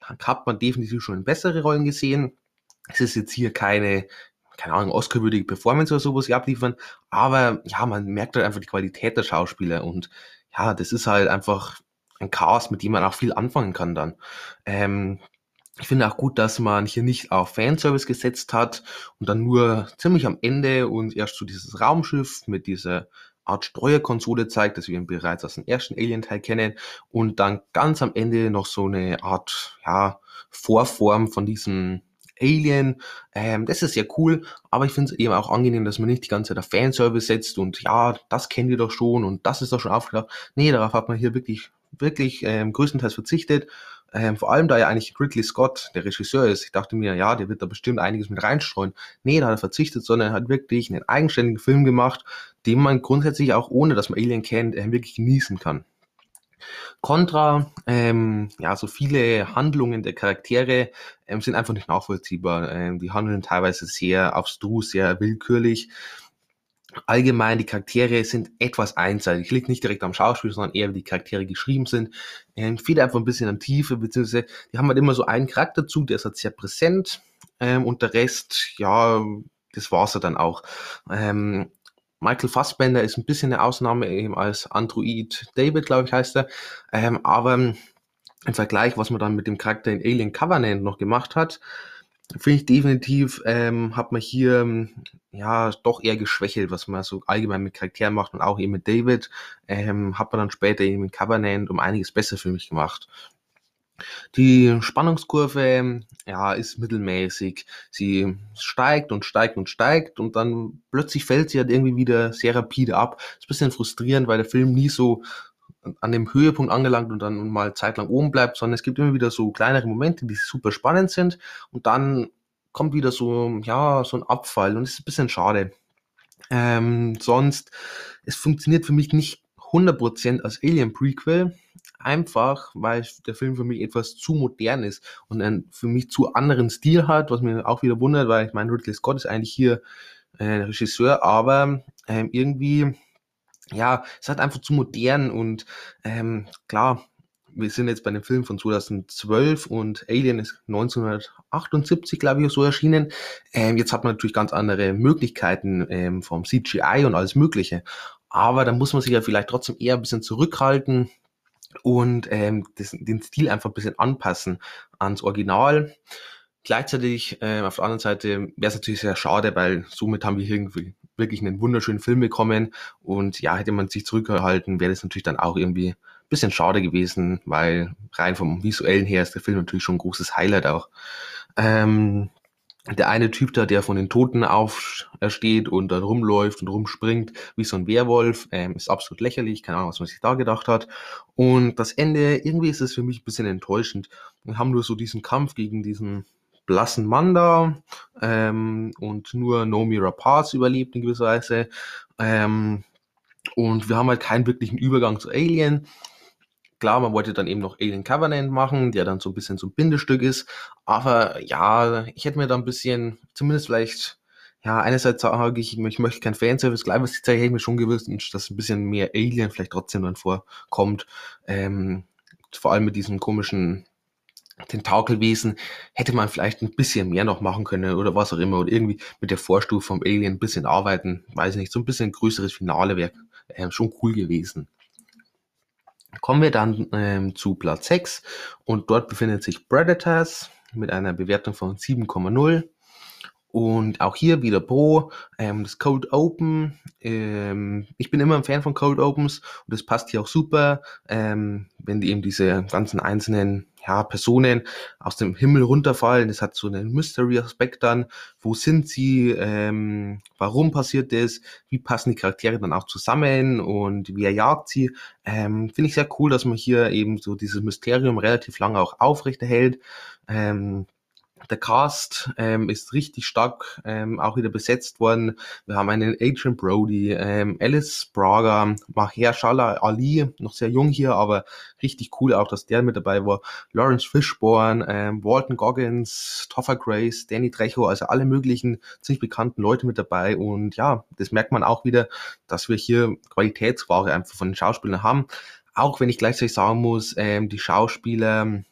hat man definitiv schon in bessere Rollen gesehen. Es ist jetzt hier keine, keine Ahnung, Oscar-würdige Performance oder so, was sie abliefern, aber ja, man merkt halt einfach die Qualität der Schauspieler und ja, das ist halt einfach ein Chaos, mit dem man auch viel anfangen kann dann. Ähm, ich finde auch gut, dass man hier nicht auf Fanservice gesetzt hat und dann nur ziemlich am Ende und erst so dieses Raumschiff mit dieser Art Steuerkonsole zeigt, das wir bereits aus dem ersten Alien-Teil kennen und dann ganz am Ende noch so eine Art, ja, Vorform von diesem Alien. Ähm, das ist sehr cool, aber ich finde es eben auch angenehm, dass man nicht die ganze Zeit auf Fanservice setzt und ja, das kennt ihr doch schon und das ist doch schon aufgedacht. Nee, darauf hat man hier wirklich wirklich ähm, größtenteils verzichtet. Ähm, vor allem, da ja eigentlich Ridley Scott der Regisseur ist. Ich dachte mir, ja, der wird da bestimmt einiges mit reinstreuen. Nee, da hat er verzichtet, sondern er hat wirklich einen eigenständigen Film gemacht, den man grundsätzlich auch ohne, dass man Alien kennt, äh, wirklich genießen kann. Contra, ähm, ja, so viele Handlungen der Charaktere ähm, sind einfach nicht nachvollziehbar. Ähm, die handeln teilweise sehr abstrus, sehr willkürlich allgemein, die Charaktere sind etwas einseitig. Liegt nicht direkt am Schauspiel, sondern eher, wie die Charaktere geschrieben sind. Ähm, fehlt einfach ein bisschen an Tiefe, beziehungsweise die haben halt immer so einen Charakterzug, der ist halt sehr präsent ähm, und der Rest, ja, das war's ja dann auch. Ähm, Michael Fassbender ist ein bisschen eine Ausnahme eben als Android David, glaube ich, heißt er. Ähm, aber im Vergleich, was man dann mit dem Charakter in Alien Covenant noch gemacht hat, finde ich definitiv, ähm, hat man hier ähm, ja doch eher geschwächelt, was man so allgemein mit Charakteren macht und auch eben mit David, ähm, hat man dann später eben mit Covenant um einiges besser für mich gemacht. Die Spannungskurve, ja, ist mittelmäßig. Sie steigt und steigt und steigt und dann plötzlich fällt sie halt irgendwie wieder sehr rapide ab. Ist ein bisschen frustrierend, weil der Film nie so an dem Höhepunkt angelangt und dann mal zeitlang oben bleibt, sondern es gibt immer wieder so kleinere Momente, die super spannend sind und dann kommt wieder so, ja, so ein Abfall und es ist ein bisschen schade. Ähm, sonst, es funktioniert für mich nicht 100% als Alien Prequel, einfach weil der Film für mich etwas zu modern ist und einen für mich zu anderen Stil hat, was mir auch wieder wundert, weil ich meine, Ridley Scott ist eigentlich hier äh, Regisseur, aber ähm, irgendwie ja, es hat einfach zu modern und ähm, klar, wir sind jetzt bei einem Film von 2012 und Alien ist 1978, glaube ich, so erschienen. Ähm, jetzt hat man natürlich ganz andere Möglichkeiten ähm, vom CGI und alles Mögliche. Aber da muss man sich ja vielleicht trotzdem eher ein bisschen zurückhalten und ähm, das, den Stil einfach ein bisschen anpassen ans Original. Gleichzeitig äh, auf der anderen Seite wäre es natürlich sehr schade, weil somit haben wir irgendwie wirklich einen wunderschönen Film bekommen. Und ja, hätte man sich zurückgehalten, wäre das natürlich dann auch irgendwie ein bisschen schade gewesen, weil rein vom visuellen her ist der Film natürlich schon ein großes Highlight auch. Ähm, der eine Typ da, der von den Toten aufsteht und dann rumläuft und rumspringt wie so ein Werwolf, ähm, ist absolut lächerlich. Keine Ahnung, was man sich da gedacht hat. Und das Ende, irgendwie ist es für mich ein bisschen enttäuschend. Wir haben nur so diesen Kampf gegen diesen blassen Mann da ähm, und nur Nomi Rapaz überlebt in gewisser Weise. Ähm, Und wir haben halt keinen wirklichen Übergang zu Alien. Klar, man wollte dann eben noch Alien Covenant machen, der dann so ein bisschen so ein Bindestück ist. Aber ja, ich hätte mir da ein bisschen, zumindest vielleicht, ja, einerseits sage ich, ich möchte kein Fanservice, gleichzeitig hätte ich mir schon gewusst, dass ein bisschen mehr Alien vielleicht trotzdem dann vorkommt. Ähm, vor allem mit diesem komischen Tentakelwesen hätte man vielleicht ein bisschen mehr noch machen können oder was auch immer oder irgendwie mit der Vorstufe vom Alien ein bisschen arbeiten, weiß nicht, so ein bisschen größeres Finale wäre äh, schon cool gewesen. Kommen wir dann ähm, zu Platz 6 und dort befindet sich Predators mit einer Bewertung von 7,0. Und auch hier wieder Pro, ähm, das Code Open. Ähm, ich bin immer ein Fan von Code Opens und das passt hier auch super, ähm, wenn die eben diese ganzen einzelnen ja, Personen aus dem Himmel runterfallen. Das hat so einen Mystery-Aspekt dann. Wo sind sie? Ähm, warum passiert das? Wie passen die Charaktere dann auch zusammen? Und wer jagt sie? Ähm, Finde ich sehr cool, dass man hier eben so dieses Mysterium relativ lange auch aufrechterhält. Ähm, der Cast ähm, ist richtig stark ähm, auch wieder besetzt worden. Wir haben einen Adrian Brody, ähm, Alice Braga, Mahershala Ali, noch sehr jung hier, aber richtig cool auch, dass der mit dabei war. Lawrence Fishburne, ähm, Walton Goggins, Toffer Grace, Danny Trejo, also alle möglichen ziemlich bekannten Leute mit dabei. Und ja, das merkt man auch wieder, dass wir hier Qualitätsware einfach von den Schauspielern haben. Auch wenn ich gleichzeitig sagen muss, ähm, die Schauspieler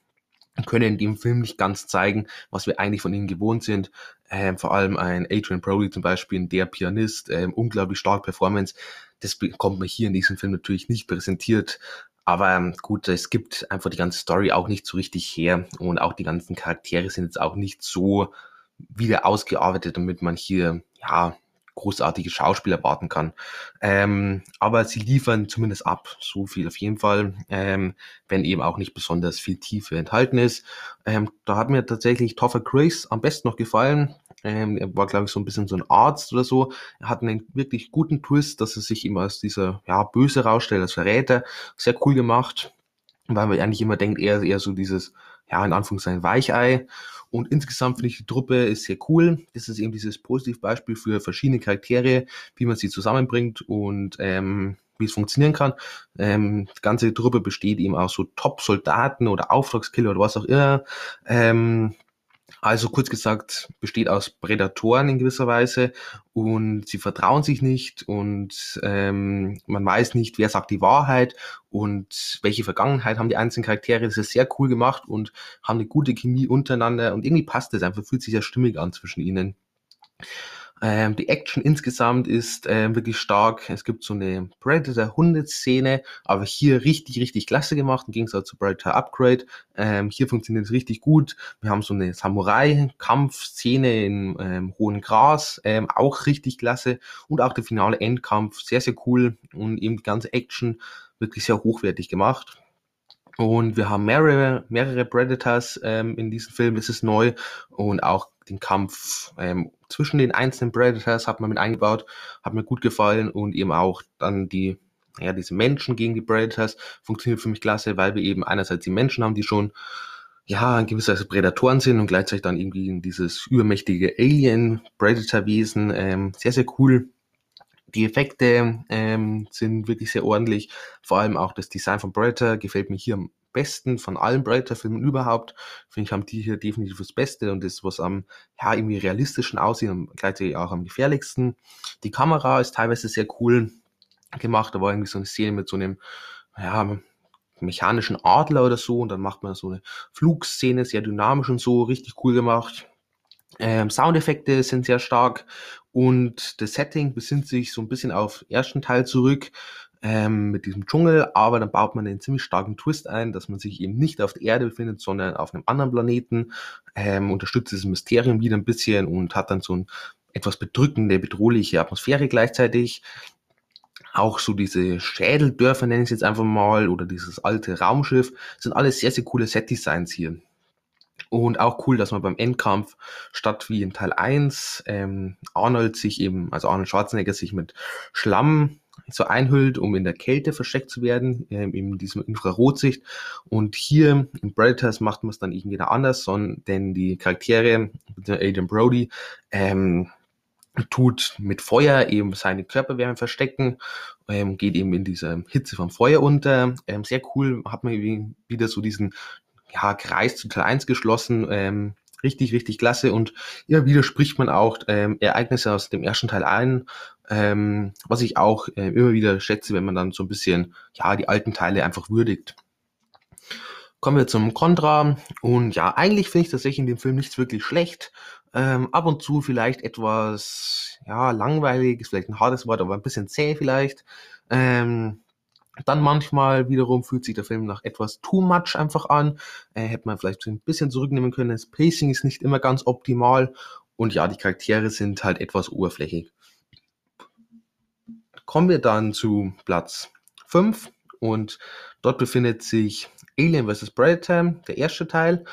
können in dem Film nicht ganz zeigen, was wir eigentlich von ihnen gewohnt sind. Ähm, vor allem ein Adrian Brody zum Beispiel, der Pianist, ähm, unglaublich stark Performance. Das bekommt man hier in diesem Film natürlich nicht präsentiert. Aber ähm, gut, es gibt einfach die ganze Story auch nicht so richtig her und auch die ganzen Charaktere sind jetzt auch nicht so wieder ausgearbeitet, damit man hier ja großartige Schauspieler erwarten kann. Ähm, aber sie liefern zumindest ab, so viel auf jeden Fall, ähm, wenn eben auch nicht besonders viel Tiefe enthalten ist. Ähm, da hat mir tatsächlich Toffer Grace am besten noch gefallen. Ähm, er war, glaube ich, so ein bisschen so ein Arzt oder so. Er hat einen wirklich guten Twist, dass er sich immer als dieser ja, Böse rausstellt, als Verräter. Sehr cool gemacht, weil man eigentlich immer denkt, er ist eher so dieses, ja, in Anführungszeichen Weichei. Und insgesamt finde ich die Truppe ist sehr cool. Das ist eben dieses Positivbeispiel für verschiedene Charaktere, wie man sie zusammenbringt und ähm, wie es funktionieren kann. Ähm, die ganze Truppe besteht eben aus so Top-Soldaten oder Auftragskiller oder was auch immer. Ähm, also kurz gesagt, besteht aus Prädatoren in gewisser Weise und sie vertrauen sich nicht und ähm, man weiß nicht, wer sagt die Wahrheit und welche Vergangenheit haben die einzelnen Charaktere. Das ist sehr cool gemacht und haben eine gute Chemie untereinander und irgendwie passt es einfach, fühlt sich sehr stimmig an zwischen ihnen. Ähm, die Action insgesamt ist ähm, wirklich stark. Es gibt so eine Predator-Hunde-Szene, aber hier richtig, richtig klasse gemacht, im Gegensatz zu Predator Upgrade. Ähm, hier funktioniert es richtig gut. Wir haben so eine Samurai-Kampfszene in ähm, hohem Gras, ähm, auch richtig klasse. Und auch der finale Endkampf, sehr, sehr cool. Und eben die ganze Action wirklich sehr hochwertig gemacht. Und wir haben mehrere, mehrere Predators ähm, in diesem Film, das ist neu. Und auch den Kampf ähm, zwischen den einzelnen Predators hat man mit eingebaut, hat mir gut gefallen. Und eben auch dann die, ja, diese Menschen gegen die Predators funktioniert für mich klasse, weil wir eben einerseits die Menschen haben, die schon ja, in gewisser Weise Prädatoren sind und gleichzeitig dann irgendwie dieses übermächtige Alien-Predator-Wesen. Ähm, sehr, sehr cool. Die Effekte ähm, sind wirklich sehr ordentlich. Vor allem auch das Design von Predator gefällt mir hier am besten von allen Predator-Filmen überhaupt. Finde ich, haben die hier definitiv das Beste und das, was am, ja, irgendwie realistischen aussieht und gleichzeitig auch am gefährlichsten. Die Kamera ist teilweise sehr cool gemacht. Da war irgendwie so eine Szene mit so einem, ja, mechanischen Adler oder so und dann macht man so eine Flugszene, sehr dynamisch und so, richtig cool gemacht. Ähm, Soundeffekte sind sehr stark und das Setting besinnt sich so ein bisschen auf ersten Teil zurück ähm, mit diesem Dschungel, aber dann baut man einen ziemlich starken Twist ein, dass man sich eben nicht auf der Erde befindet, sondern auf einem anderen Planeten, ähm, unterstützt dieses Mysterium wieder ein bisschen und hat dann so ein etwas bedrückende, bedrohliche Atmosphäre gleichzeitig. Auch so diese Schädeldörfer nenne ich es jetzt einfach mal oder dieses alte Raumschiff sind alles sehr, sehr coole Set-Designs hier. Und auch cool, dass man beim Endkampf statt wie in Teil 1 ähm, Arnold sich eben, also Arnold Schwarzenegger sich mit Schlamm so einhüllt, um in der Kälte versteckt zu werden, ähm, in diesem Infrarotsicht. Und hier in Predators macht man es dann irgendwie anders, sondern denn die Charaktere, Adrian Brody, ähm, tut mit Feuer eben seine Körperwärme verstecken, ähm, geht eben in dieser Hitze vom Feuer unter. Ähm, sehr cool, hat man wieder so diesen ja, Kreis zu Teil 1 geschlossen. Ähm, richtig, richtig klasse und immer wieder spricht man auch ähm, Ereignisse aus dem ersten Teil ein, ähm, was ich auch äh, immer wieder schätze, wenn man dann so ein bisschen ja die alten Teile einfach würdigt. Kommen wir zum Contra und ja, eigentlich finde ich tatsächlich in dem Film nichts wirklich schlecht. Ähm, ab und zu vielleicht etwas ja langweilig, ist vielleicht ein hartes Wort, aber ein bisschen zäh vielleicht. Ähm, dann manchmal wiederum fühlt sich der Film nach etwas too much einfach an. Äh, hätte man vielleicht ein bisschen zurücknehmen können. Das Pacing ist nicht immer ganz optimal. Und ja, die Charaktere sind halt etwas oberflächig. Kommen wir dann zu Platz 5 und dort befindet sich Alien vs. Predator, der erste Teil.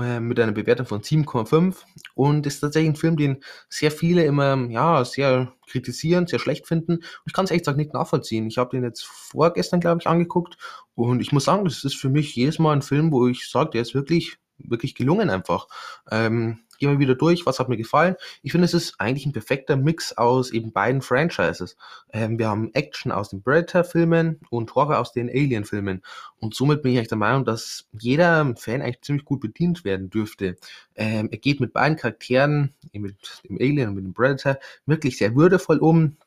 Äh, mit einer Bewertung von 7,5 und ist tatsächlich ein Film, den sehr viele immer ja sehr kritisieren, sehr schlecht finden. Und ich kann es echt gesagt nicht nachvollziehen. Ich habe den jetzt vorgestern, glaube ich, angeguckt und ich muss sagen, das ist für mich jedes Mal ein Film, wo ich sage, der ist wirklich wirklich gelungen einfach. Ähm, gehen wir wieder durch, was hat mir gefallen. Ich finde, es ist eigentlich ein perfekter Mix aus eben beiden Franchises. Ähm, wir haben Action aus den Predator-Filmen und Horror aus den Alien-Filmen. Und somit bin ich eigentlich der Meinung, dass jeder Fan eigentlich ziemlich gut bedient werden dürfte. Ähm, er geht mit beiden Charakteren, mit dem Alien und mit dem Predator, wirklich sehr würdevoll um.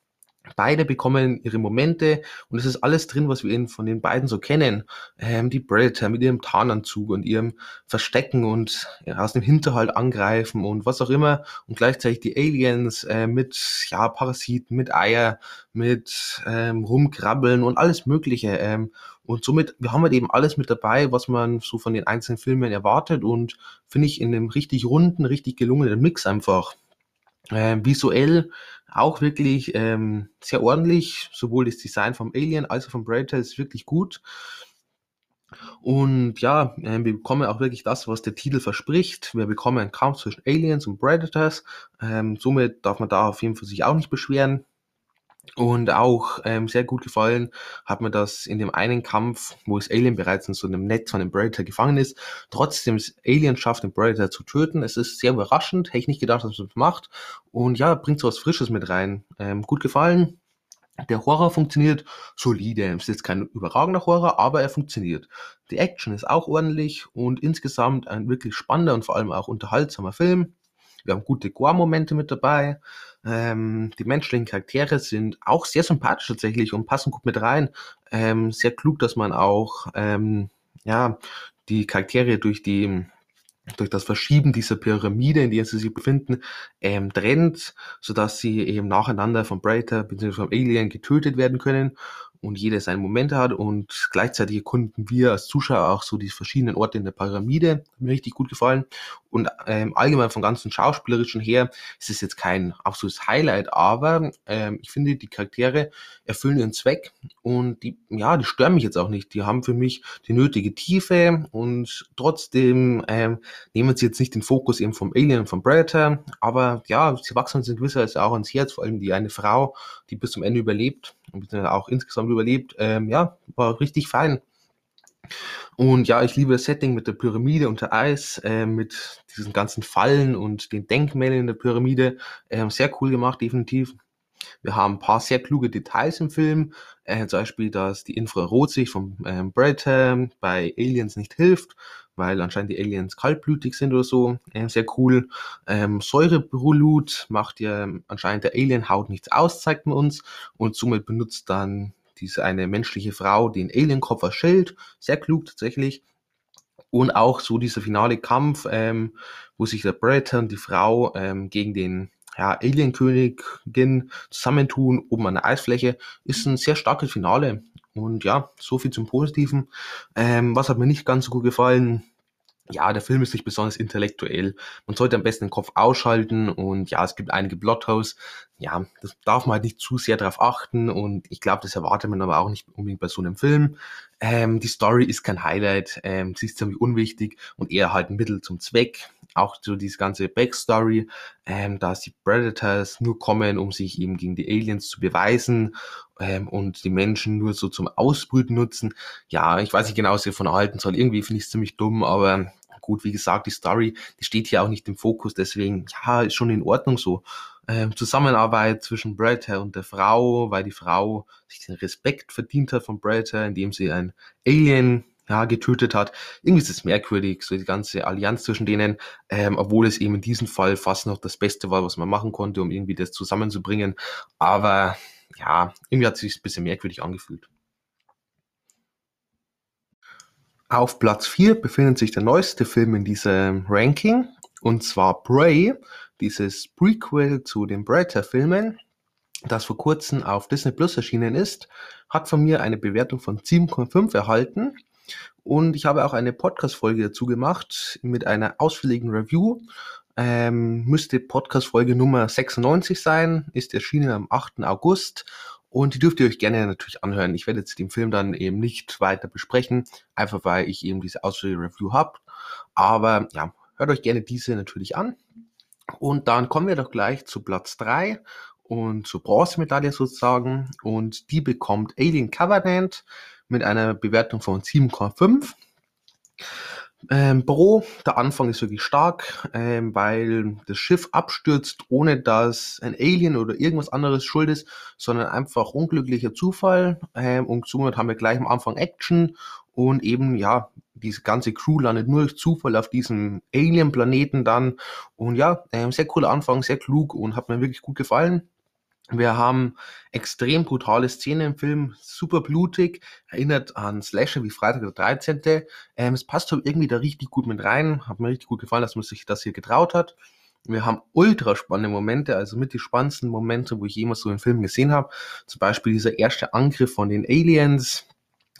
Beide bekommen ihre Momente und es ist alles drin, was wir von den beiden so kennen. Ähm, die Predator mit ihrem Tarnanzug und ihrem Verstecken und aus dem Hinterhalt angreifen und was auch immer. Und gleichzeitig die Aliens äh, mit ja, Parasiten, mit Eier, mit ähm, Rumkrabbeln und alles Mögliche. Ähm, und somit, wir haben halt eben alles mit dabei, was man so von den einzelnen Filmen erwartet und finde ich in einem richtig runden, richtig gelungenen Mix einfach. Ähm, visuell auch wirklich ähm, sehr ordentlich. Sowohl das Design vom Alien als auch vom Predator ist wirklich gut. Und ja, äh, wir bekommen auch wirklich das, was der Titel verspricht. Wir bekommen einen Kampf zwischen Aliens und Predators. Ähm, somit darf man da auf jeden Fall sich auch nicht beschweren. Und auch ähm, sehr gut gefallen hat mir das in dem einen Kampf, wo das Alien bereits in so einem Netz von dem Predator gefangen ist, trotzdem das Alien schafft, den Predator zu töten. Es ist sehr überraschend, hätte ich nicht gedacht, dass man das macht. Und ja, bringt so was Frisches mit rein. Ähm, gut gefallen. Der Horror funktioniert solide. Es ist jetzt kein überragender Horror, aber er funktioniert. Die Action ist auch ordentlich und insgesamt ein wirklich spannender und vor allem auch unterhaltsamer Film. Wir haben gute Gore-Momente mit dabei. Ähm, die menschlichen Charaktere sind auch sehr sympathisch tatsächlich und passen gut mit rein. Ähm, sehr klug, dass man auch ähm, ja, die Charaktere durch die durch das Verschieben dieser Pyramide, in der sie sich befinden, ähm, trennt, sodass sie eben nacheinander vom Predator bzw. vom Alien getötet werden können und jeder seine Momente hat und gleichzeitig erkunden wir als Zuschauer auch so die verschiedenen Orte in der Pyramide. Hat mir richtig gut gefallen. Und ähm, allgemein vom ganzen Schauspielerischen her ist es jetzt kein absolutes Highlight, aber ähm, ich finde, die Charaktere erfüllen ihren Zweck und die, ja, die stören mich jetzt auch nicht. Die haben für mich die nötige Tiefe und trotzdem ähm, nehmen sie jetzt nicht den Fokus eben vom Alien und vom Predator, aber ja, sie wachsen uns in gewisser Weise auch ans Herz, vor allem die eine Frau, die bis zum Ende überlebt und auch insgesamt überlebt. Ähm, ja, war richtig fein. Und ja, ich liebe das Setting mit der Pyramide unter Eis, äh, mit diesen ganzen Fallen und den Denkmälern in der Pyramide. Äh, sehr cool gemacht, definitiv. Wir haben ein paar sehr kluge Details im Film, äh, zum Beispiel, dass die Infrarotsicht vom ähm, Predator bei Aliens nicht hilft, weil anscheinend die Aliens kaltblütig sind oder so. Äh, sehr cool. Ähm, Säurebrulut macht ja anscheinend der Alien-Haut nichts aus, zeigt man uns. Und somit benutzt dann diese eine menschliche Frau den Alien-Kopf als Schild. Sehr klug tatsächlich. Und auch so dieser finale Kampf, ähm, wo sich der und die Frau ähm, gegen den ja, Alien-Königin zusammentun, oben an der Eisfläche, ist ein sehr starkes Finale. Und ja, so viel zum Positiven. Ähm, was hat mir nicht ganz so gut gefallen? Ja, der Film ist nicht besonders intellektuell. Man sollte am besten den Kopf ausschalten und ja, es gibt einige Plotholes. Ja, das darf man halt nicht zu sehr darauf achten und ich glaube, das erwartet man aber auch nicht unbedingt bei so einem Film. Ähm, die Story ist kein Highlight, ähm, sie ist ziemlich unwichtig und eher halt ein Mittel zum Zweck auch so diese ganze Backstory, ähm, dass die Predators nur kommen, um sich eben gegen die Aliens zu beweisen ähm, und die Menschen nur so zum Ausbrüten nutzen. Ja, ich weiß nicht genau, was ich davon erhalten soll. Irgendwie finde ich es ziemlich dumm, aber gut, wie gesagt, die Story, die steht hier auch nicht im Fokus, deswegen, ja, ist schon in Ordnung so. ähm, Zusammenarbeit zwischen Predator und der Frau, weil die Frau sich den Respekt verdient hat von Predator, indem sie ein Alien ja, getötet hat. Irgendwie ist es merkwürdig, so die ganze Allianz zwischen denen, ähm, obwohl es eben in diesem Fall fast noch das Beste war, was man machen konnte, um irgendwie das zusammenzubringen. Aber ja, irgendwie hat es sich ein bisschen merkwürdig angefühlt. Auf Platz 4 befindet sich der neueste Film in diesem Ranking, und zwar Prey, dieses Prequel zu den Predator-Filmen, das vor kurzem auf Disney Plus erschienen ist, hat von mir eine Bewertung von 7,5 erhalten. Und ich habe auch eine Podcast-Folge dazu gemacht mit einer ausführlichen Review. Ähm, müsste Podcast-Folge Nummer 96 sein, ist erschienen am 8. August und die dürft ihr euch gerne natürlich anhören. Ich werde jetzt den Film dann eben nicht weiter besprechen, einfach weil ich eben diese ausführliche Review habe. Aber ja, hört euch gerne diese natürlich an. Und dann kommen wir doch gleich zu Platz 3 und zur Bronzemedaille sozusagen. Und die bekommt Alien Covenant mit einer Bewertung von 7,5. Ähm, Bro, der Anfang ist wirklich stark, ähm, weil das Schiff abstürzt, ohne dass ein Alien oder irgendwas anderes schuld ist, sondern einfach unglücklicher Zufall. Ähm, und somit haben wir gleich am Anfang Action und eben, ja, diese ganze Crew landet nur durch Zufall auf diesem Alien-Planeten dann. Und ja, ähm, sehr cooler Anfang, sehr klug und hat mir wirklich gut gefallen. Wir haben extrem brutale Szenen im Film, super blutig, erinnert an Slasher wie Freitag der 13. Ähm, es passt halt irgendwie da richtig gut mit rein, hat mir richtig gut gefallen, dass man sich das hier getraut hat. Wir haben ultra spannende Momente, also mit die spannendsten Momente, wo ich jemals so einen Film gesehen habe. Zum Beispiel dieser erste Angriff von den Aliens,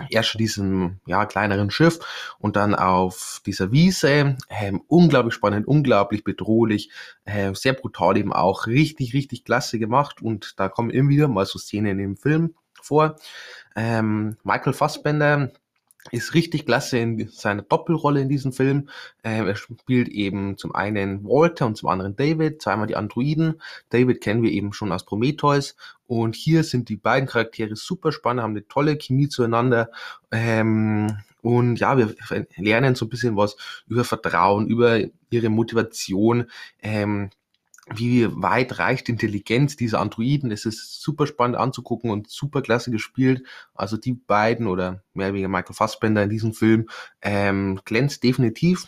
erst schon diesem ja, kleineren Schiff und dann auf dieser Wiese. Ähm, unglaublich spannend, unglaublich bedrohlich, äh, sehr brutal eben auch, richtig, richtig klasse gemacht und da kommen immer wieder mal so Szenen im Film vor. Ähm, Michael Fassbender ist richtig klasse in seiner Doppelrolle in diesem Film. Ähm, er spielt eben zum einen Walter und zum anderen David, zweimal die Androiden. David kennen wir eben schon aus Prometheus und hier sind die beiden Charaktere super spannend, haben eine tolle Chemie zueinander. Ähm, und ja, wir lernen so ein bisschen was über Vertrauen, über ihre Motivation. Ähm, wie weit reicht Intelligenz dieser Androiden. Es ist super spannend anzugucken und super klasse gespielt. Also die beiden oder mehr oder weniger Michael Fassbender in diesem Film ähm, glänzt definitiv.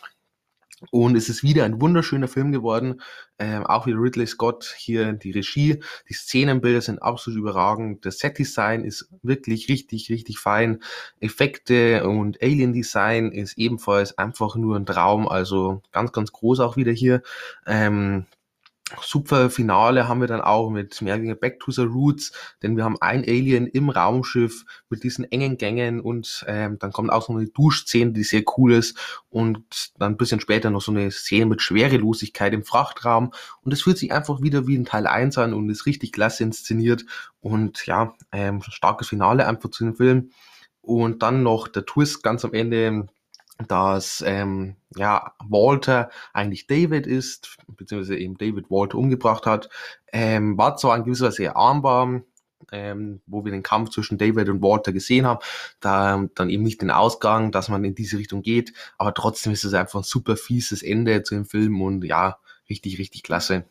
Und es ist wieder ein wunderschöner Film geworden. Ähm, auch wie Ridley Scott hier die Regie. Die Szenenbilder sind absolut überragend. Das Setdesign ist wirklich richtig, richtig fein. Effekte und Alien Design ist ebenfalls einfach nur ein Traum. Also ganz, ganz groß auch wieder hier. Ähm, super Finale haben wir dann auch mit mehr weniger Back to the Roots, denn wir haben ein Alien im Raumschiff mit diesen engen Gängen und ähm, dann kommt auch so eine Duschszene, die sehr cool ist und dann ein bisschen später noch so eine Szene mit Schwerelosigkeit im Frachtraum und es fühlt sich einfach wieder wie ein Teil 1 an und ist richtig klasse inszeniert und ja, ähm, starkes Finale einfach zu dem Film. Und dann noch der Twist ganz am Ende dass ähm, ja, Walter eigentlich David ist, beziehungsweise eben David Walter umgebracht hat, ähm, war zwar in gewisser Weise armbar, ähm, wo wir den Kampf zwischen David und Walter gesehen haben, da dann eben nicht den Ausgang, dass man in diese Richtung geht, aber trotzdem ist es einfach ein super fieses Ende zu dem Film und ja, richtig, richtig klasse.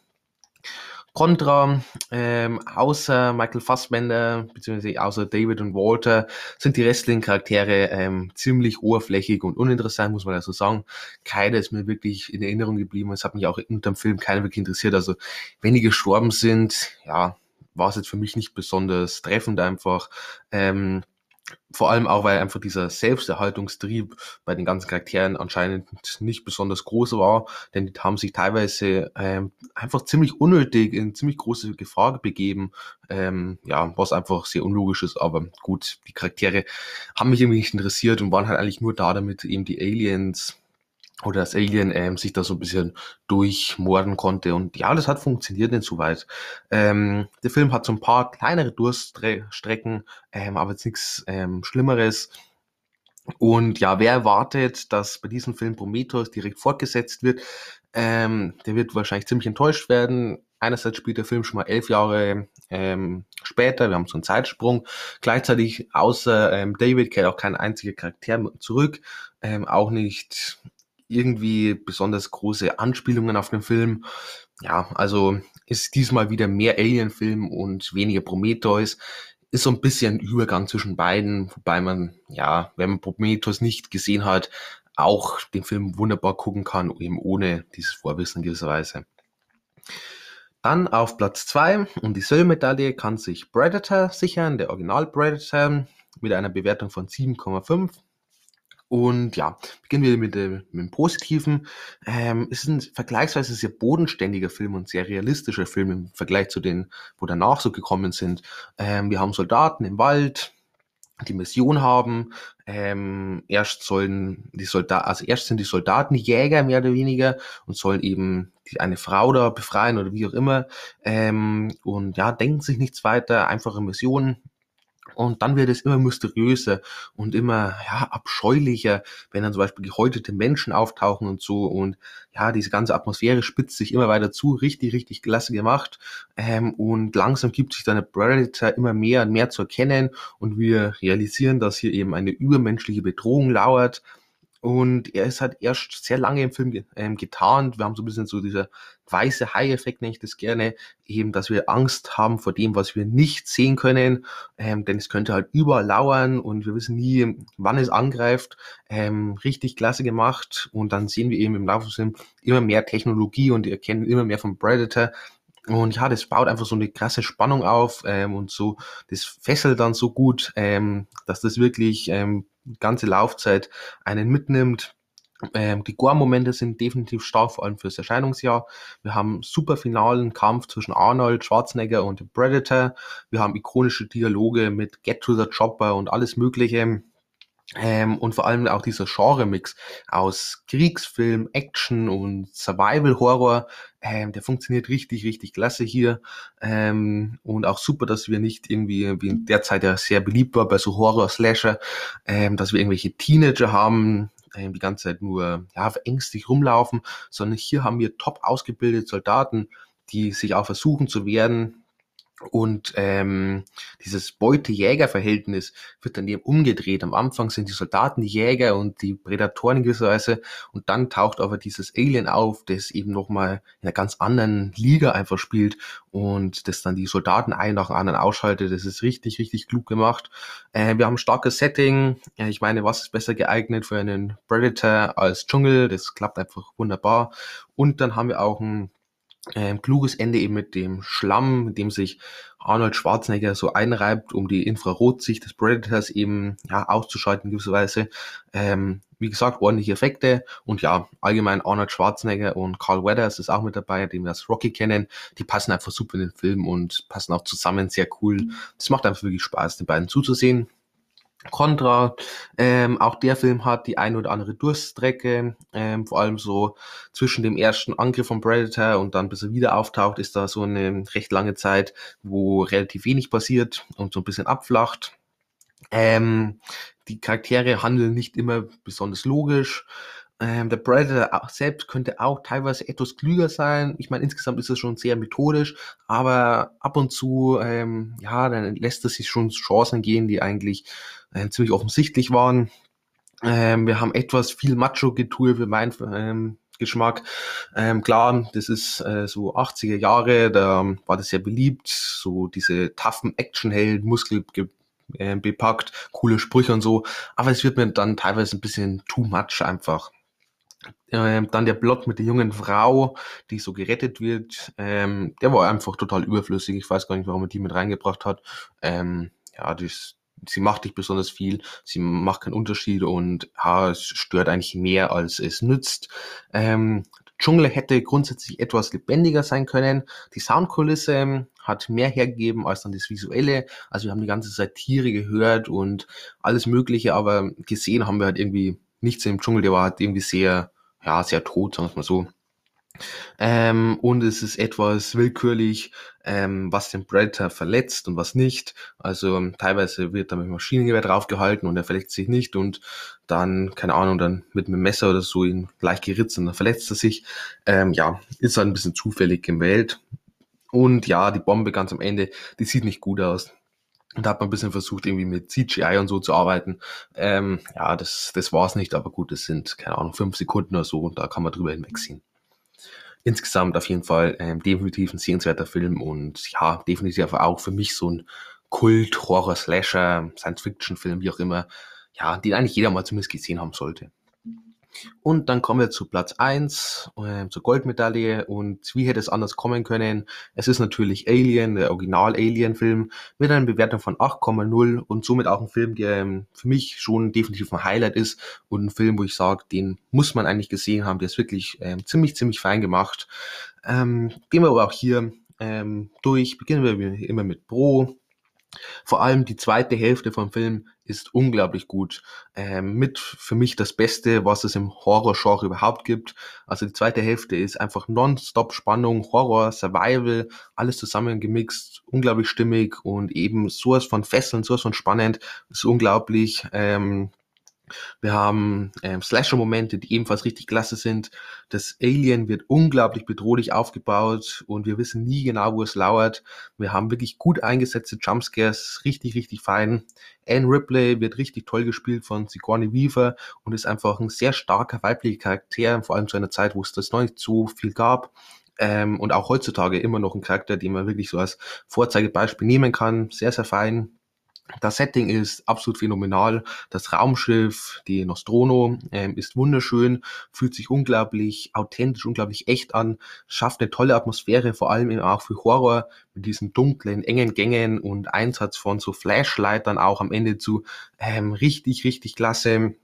Contra, ähm, außer Michael Fassbender, beziehungsweise außer David und Walter, sind die restlichen Charaktere ähm, ziemlich oberflächlich und uninteressant, muss man also sagen. Keiner ist mir wirklich in Erinnerung geblieben. Es hat mich auch unter dem Film keiner wirklich interessiert. Also, wenn die gestorben sind, ja, war es jetzt für mich nicht besonders treffend einfach. Ähm, vor allem auch, weil einfach dieser Selbsterhaltungstrieb bei den ganzen Charakteren anscheinend nicht besonders groß war, denn die haben sich teilweise ähm, einfach ziemlich unnötig in ziemlich große Gefahr begeben, ähm, ja, was einfach sehr unlogisch ist, aber gut, die Charaktere haben mich irgendwie nicht interessiert und waren halt eigentlich nur da, damit eben die Aliens oder das Alien ähm, sich da so ein bisschen durchmorden konnte. Und ja, das hat funktioniert insoweit. Ähm, der Film hat so ein paar kleinere Durststrecken, ähm, aber jetzt nichts ähm, Schlimmeres. Und ja, wer erwartet, dass bei diesem Film Prometheus direkt fortgesetzt wird, ähm, der wird wahrscheinlich ziemlich enttäuscht werden. Einerseits spielt der Film schon mal elf Jahre ähm, später, wir haben so einen Zeitsprung. Gleichzeitig außer ähm, David kehrt auch kein einziger Charakter zurück, ähm, auch nicht irgendwie besonders große Anspielungen auf den Film. Ja, also ist diesmal wieder mehr Alien-Film und weniger Prometheus. Ist so ein bisschen ein Übergang zwischen beiden, wobei man, ja, wenn man Prometheus nicht gesehen hat, auch den Film wunderbar gucken kann, eben ohne dieses Vorwissen gewisserweise. Dann auf Platz 2 um die Silbermedaille kann sich Predator sichern, der Original Predator, mit einer Bewertung von 7,5. Und ja, beginnen wir mit dem, mit dem Positiven. Ähm, es ist ein vergleichsweise sehr bodenständiger Film und sehr realistischer Film im Vergleich zu den, wo danach so gekommen sind. Ähm, wir haben Soldaten im Wald, die Mission haben. Ähm, erst sollen die Soldaten, also erst sind die Soldaten Jäger mehr oder weniger und sollen eben die, eine Frau da befreien oder wie auch immer. Ähm, und ja, denken sich nichts weiter, einfache Missionen und dann wird es immer mysteriöser und immer ja, abscheulicher, wenn dann zum Beispiel gehäutete Menschen auftauchen und so. Und ja, diese ganze Atmosphäre spitzt sich immer weiter zu. Richtig, richtig klasse gemacht. Ähm, und langsam gibt sich dann der Predator immer mehr und mehr zu erkennen. Und wir realisieren, dass hier eben eine übermenschliche Bedrohung lauert. Und er ist halt erst sehr lange im Film ähm, getarnt. Wir haben so ein bisschen so dieser weiße Hai-Effekt, nenne ich das gerne, eben, dass wir Angst haben vor dem, was wir nicht sehen können, ähm, denn es könnte halt überall lauern und wir wissen nie, wann es angreift. Ähm, richtig klasse gemacht und dann sehen wir eben im Laufe des Films immer mehr Technologie und erkennen immer mehr vom Predator. Und ja, das baut einfach so eine krasse Spannung auf ähm, und so, das fesselt dann so gut, ähm, dass das wirklich ähm, ganze Laufzeit einen mitnimmt. Ähm, die Gore-Momente sind definitiv stark, vor allem fürs Erscheinungsjahr. Wir haben super finalen Kampf zwischen Arnold Schwarzenegger und dem Predator. Wir haben ikonische Dialoge mit Get to the Chopper und alles Mögliche. Ähm, und vor allem auch dieser Genre-Mix aus Kriegsfilm, Action und Survival-Horror, ähm, der funktioniert richtig, richtig klasse hier. Ähm, und auch super, dass wir nicht irgendwie, wie in der Zeit ja sehr beliebt war bei so Horror-Slasher, ähm, dass wir irgendwelche Teenager haben, ähm, die ganze Zeit nur ja, verängstigt rumlaufen, sondern hier haben wir top ausgebildete Soldaten, die sich auch versuchen zu wehren, und ähm, dieses Beute-Jäger-Verhältnis wird dann eben umgedreht. Am Anfang sind die Soldaten die Jäger und die Prädatoren in gewisser Weise. Und dann taucht aber dieses Alien auf, das eben nochmal in einer ganz anderen Liga einfach spielt und das dann die Soldaten ein nach dem anderen ausschaltet. Das ist richtig, richtig klug gemacht. Äh, wir haben ein starkes Setting. Ich meine, was ist besser geeignet für einen Predator als Dschungel? Das klappt einfach wunderbar. Und dann haben wir auch ein ähm, kluges Ende eben mit dem Schlamm, mit dem sich Arnold Schwarzenegger so einreibt, um die Infrarotsicht des Predators eben ja, auszuschalten in gewisser Weise. Ähm, wie gesagt, ordentliche Effekte und ja, allgemein Arnold Schwarzenegger und Carl Weathers ist auch mit dabei, den wir als Rocky kennen. Die passen einfach super in den Film und passen auch zusammen sehr cool. Das macht einfach wirklich Spaß, den beiden zuzusehen. Contra. Ähm, auch der Film hat die ein oder andere Durststrecke, ähm, vor allem so zwischen dem ersten Angriff von Predator und dann bis er wieder auftaucht, ist da so eine recht lange Zeit, wo relativ wenig passiert und so ein bisschen abflacht. Ähm, die Charaktere handeln nicht immer besonders logisch. Ähm, der Predator selbst könnte auch teilweise etwas klüger sein. Ich meine, insgesamt ist es schon sehr methodisch, aber ab und zu, ähm, ja, dann lässt es sich schon Chancen gehen, die eigentlich äh, ziemlich offensichtlich waren. Ähm, wir haben etwas viel Macho-Getue für meinen ähm, Geschmack. Ähm, klar, das ist äh, so 80er Jahre, da war das sehr beliebt, so diese taffen Actionheld, Muskel äh, bepackt, coole Sprüche und so, aber es wird mir dann teilweise ein bisschen too much einfach. Ähm, dann der Plot mit der jungen Frau, die so gerettet wird, ähm, der war einfach total überflüssig. Ich weiß gar nicht, warum er die mit reingebracht hat. Ähm, ja, das, sie macht nicht besonders viel, sie macht keinen Unterschied und ja, es stört eigentlich mehr, als es nützt. Ähm, Dschungel hätte grundsätzlich etwas lebendiger sein können. Die Soundkulisse hat mehr hergegeben als dann das Visuelle. Also wir haben die ganze Zeit Tiere gehört und alles Mögliche, aber gesehen haben wir halt irgendwie nichts im Dschungel. Der war halt irgendwie sehr, ja, sehr tot, sagen wir mal so. Ähm, und es ist etwas willkürlich, ähm, was den Predator verletzt und was nicht. Also teilweise wird da mit Maschinengewehr draufgehalten und er verletzt sich nicht und dann, keine Ahnung, dann mit einem Messer oder so ihn leicht geritzt und dann verletzt er sich. Ähm, ja, ist halt ein bisschen zufällig gewählt. Und ja, die Bombe ganz am Ende, die sieht nicht gut aus. Und da hat man ein bisschen versucht, irgendwie mit CGI und so zu arbeiten. Ähm, ja, das, das war's nicht, aber gut, das sind, keine Ahnung, fünf Sekunden oder so und da kann man drüber hinwegsehen. insgesamt auf jeden Fall ähm, definitiv ein sehenswerter Film und ja, definitiv auch für mich so ein Kult, Horror, Slasher, Science-Fiction-Film, wie auch immer, ja, den eigentlich jeder mal zumindest gesehen haben sollte. Und dann kommen wir zu Platz 1, äh, zur Goldmedaille. Und wie hätte es anders kommen können? Es ist natürlich Alien, der Original-Alien-Film, mit einer Bewertung von 8,0 und somit auch ein Film, der ähm, für mich schon definitiv ein Highlight ist und ein Film, wo ich sage, den muss man eigentlich gesehen haben. Der ist wirklich ähm, ziemlich, ziemlich fein gemacht. Ähm, gehen wir aber auch hier ähm, durch. Beginnen wir immer mit Pro. Vor allem die zweite Hälfte vom Film ist unglaublich gut. Ähm, mit für mich das Beste, was es im Horror-Genre überhaupt gibt. Also die zweite Hälfte ist einfach non-stop Spannung, Horror, Survival, alles zusammengemixt, unglaublich stimmig und eben sowas von fesselnd, sowas von spannend, ist unglaublich. Ähm, wir haben ähm, Slasher-Momente, die ebenfalls richtig klasse sind. Das Alien wird unglaublich bedrohlich aufgebaut und wir wissen nie genau, wo es lauert. Wir haben wirklich gut eingesetzte Jumpscares, richtig, richtig fein. Anne Ripley wird richtig toll gespielt von Sigourney Weaver und ist einfach ein sehr starker weiblicher Charakter, vor allem zu einer Zeit, wo es das noch nicht so viel gab. Ähm, und auch heutzutage immer noch ein Charakter, den man wirklich so als Vorzeigebeispiel nehmen kann. Sehr, sehr fein. Das Setting ist absolut phänomenal. Das Raumschiff, die Nostrono, ähm, ist wunderschön, fühlt sich unglaublich authentisch, unglaublich echt an, schafft eine tolle Atmosphäre, vor allem eben auch für Horror, mit diesen dunklen, engen Gängen und Einsatz von so Flashlightern auch am Ende zu ähm, richtig, richtig klasse.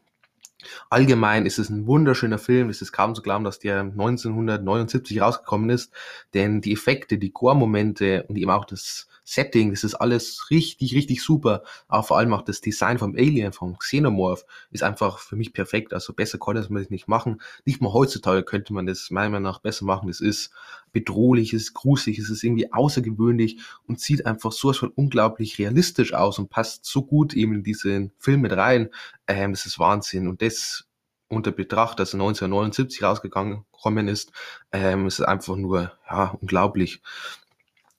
Allgemein ist es ein wunderschöner Film. Es ist kaum zu glauben, dass der 1979 rausgekommen ist, denn die Effekte, die Gore-Momente und eben auch das Setting, das ist alles richtig, richtig super. Aber vor allem auch das Design vom Alien, vom Xenomorph, ist einfach für mich perfekt. Also besser konnte man das nicht machen. Nicht mal heutzutage könnte man das meiner Meinung nach besser machen. Es ist bedrohlich, es ist gruselig, es ist irgendwie außergewöhnlich und sieht einfach sowas von unglaublich realistisch aus und passt so gut eben in diesen Film mit rein. Ähm, das ist Wahnsinn. Und das unter Betracht, dass er 1979 rausgegangen ist, ähm, ist einfach nur ja, unglaublich.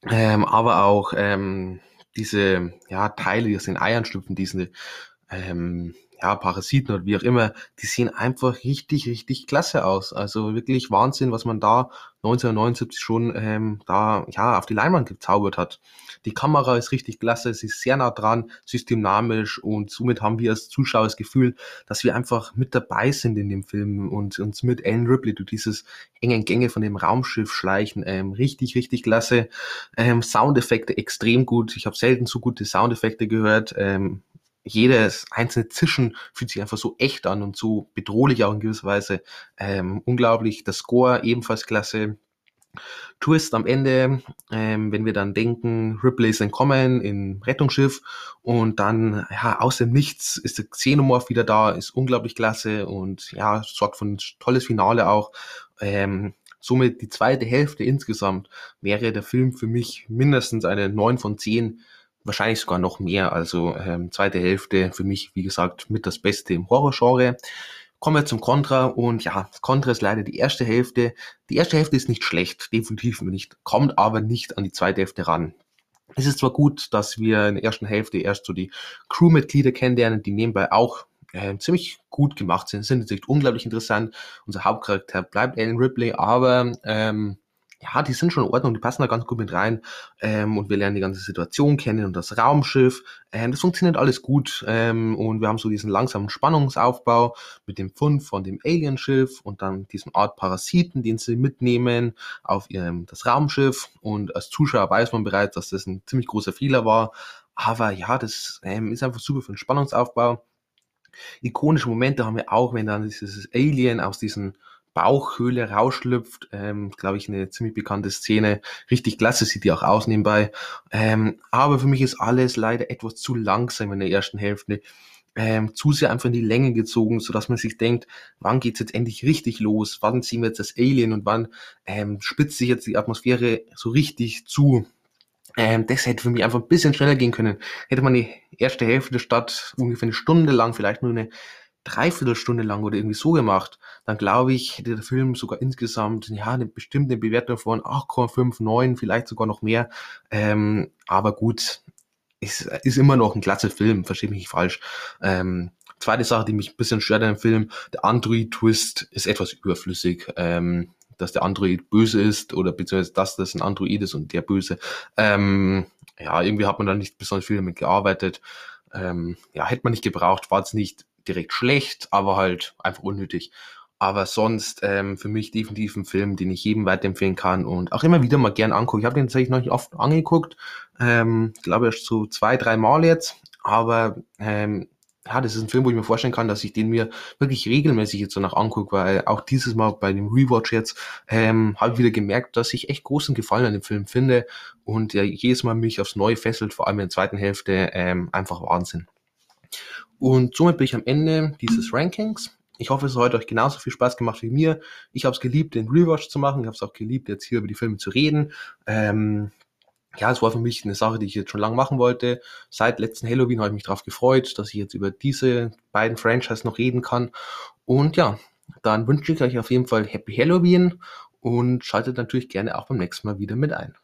Ähm, aber auch ähm, diese ja, Teile, die aus den Eiern schlüpfen, diese ähm, ja, Parasiten oder wie auch immer, die sehen einfach richtig, richtig klasse aus. Also wirklich Wahnsinn, was man da 1979 schon ähm, da ja auf die Leinwand gezaubert hat. Die Kamera ist richtig klasse, sie ist sehr nah dran, sie ist dynamisch und somit haben wir als Zuschauer das Gefühl, dass wir einfach mit dabei sind in dem Film und uns mit Ellen Ripley durch dieses engen Gänge von dem Raumschiff schleichen. Ähm, richtig, richtig klasse. Ähm, Soundeffekte extrem gut. Ich habe selten so gute Soundeffekte gehört. Ähm, jedes einzelne Zischen fühlt sich einfach so echt an und so bedrohlich auch in gewisser Weise. Ähm, unglaublich. Der Score ebenfalls klasse. Twist am Ende, ähm, wenn wir dann denken, Ripley ist entkommen im Rettungsschiff und dann, ja, aus dem Nichts ist der Xenomorph wieder da, ist unglaublich klasse und ja, sorgt für ein tolles Finale auch. Ähm, somit die zweite Hälfte insgesamt wäre der Film für mich mindestens eine 9 von 10 wahrscheinlich sogar noch mehr. Also ähm, zweite Hälfte für mich, wie gesagt, mit das Beste im Horrorgenre. Kommen wir zum Contra und ja, Contra ist leider die erste Hälfte. Die erste Hälfte ist nicht schlecht, definitiv nicht, kommt aber nicht an die zweite Hälfte ran. Es ist zwar gut, dass wir in der ersten Hälfte erst so die Crewmitglieder kennenlernen, die nebenbei auch äh, ziemlich gut gemacht sind, sind natürlich unglaublich interessant. Unser Hauptcharakter bleibt Alan Ripley, aber ähm, ja, die sind schon in Ordnung, die passen da ganz gut mit rein ähm, und wir lernen die ganze Situation kennen und das Raumschiff. Ähm, das funktioniert alles gut ähm, und wir haben so diesen langsamen Spannungsaufbau mit dem Fund von dem Alienschiff und dann diesen Art Parasiten, den sie mitnehmen auf ihrem das Raumschiff und als Zuschauer weiß man bereits, dass das ein ziemlich großer Fehler war. Aber ja, das ähm, ist einfach super für den Spannungsaufbau. Ikonische Momente haben wir auch, wenn dann dieses Alien aus diesen Bauchhöhle rausschlüpft. Ähm, Glaube ich, eine ziemlich bekannte Szene. Richtig klasse sieht die auch aus nebenbei. Ähm, aber für mich ist alles leider etwas zu langsam in der ersten Hälfte. Ähm, zu sehr einfach in die Länge gezogen, so dass man sich denkt, wann geht's jetzt endlich richtig los? Wann ziehen wir jetzt das Alien und wann ähm, spitzt sich jetzt die Atmosphäre so richtig zu? Ähm, das hätte für mich einfach ein bisschen schneller gehen können. Hätte man die erste Hälfte statt ungefähr eine Stunde lang vielleicht nur eine Dreiviertelstunde lang oder irgendwie so gemacht, dann glaube ich, hätte der Film sogar insgesamt ja eine bestimmte Bewertung von 8,5, 9, vielleicht sogar noch mehr. Ähm, aber gut, ist, ist immer noch ein klasse Film, verstehe mich nicht falsch. Ähm, zweite Sache, die mich ein bisschen stört dem Film, der Android-Twist ist etwas überflüssig. Ähm, dass der Android böse ist oder beziehungsweise dass das ein Android ist und der böse. Ähm, ja, irgendwie hat man da nicht besonders viel damit gearbeitet. Ähm, ja, hätte man nicht gebraucht, war es nicht direkt schlecht, aber halt einfach unnötig. Aber sonst ähm, für mich definitiv ein Film, den ich jedem weiterempfehlen kann und auch immer wieder mal gern angucke. Ich habe den tatsächlich noch nicht oft angeguckt, ähm, glaube erst so zwei, drei Mal jetzt. Aber ähm, ja, das ist ein Film, wo ich mir vorstellen kann, dass ich den mir wirklich regelmäßig jetzt so nach angucke, weil auch dieses Mal bei dem Rewatch jetzt ähm, habe ich wieder gemerkt, dass ich echt großen Gefallen an dem Film finde und ja jedes Mal mich aufs Neue fesselt, vor allem in der zweiten Hälfte, ähm, einfach Wahnsinn. Und somit bin ich am Ende dieses Rankings. Ich hoffe, es hat euch genauso viel Spaß gemacht wie mir. Ich habe es geliebt, den Rewatch zu machen. Ich habe es auch geliebt, jetzt hier über die Filme zu reden. Ähm, ja, es war für mich eine Sache, die ich jetzt schon lange machen wollte. Seit letzten Halloween habe ich mich darauf gefreut, dass ich jetzt über diese beiden Franchises noch reden kann. Und ja, dann wünsche ich euch auf jeden Fall Happy Halloween und schaltet natürlich gerne auch beim nächsten Mal wieder mit ein.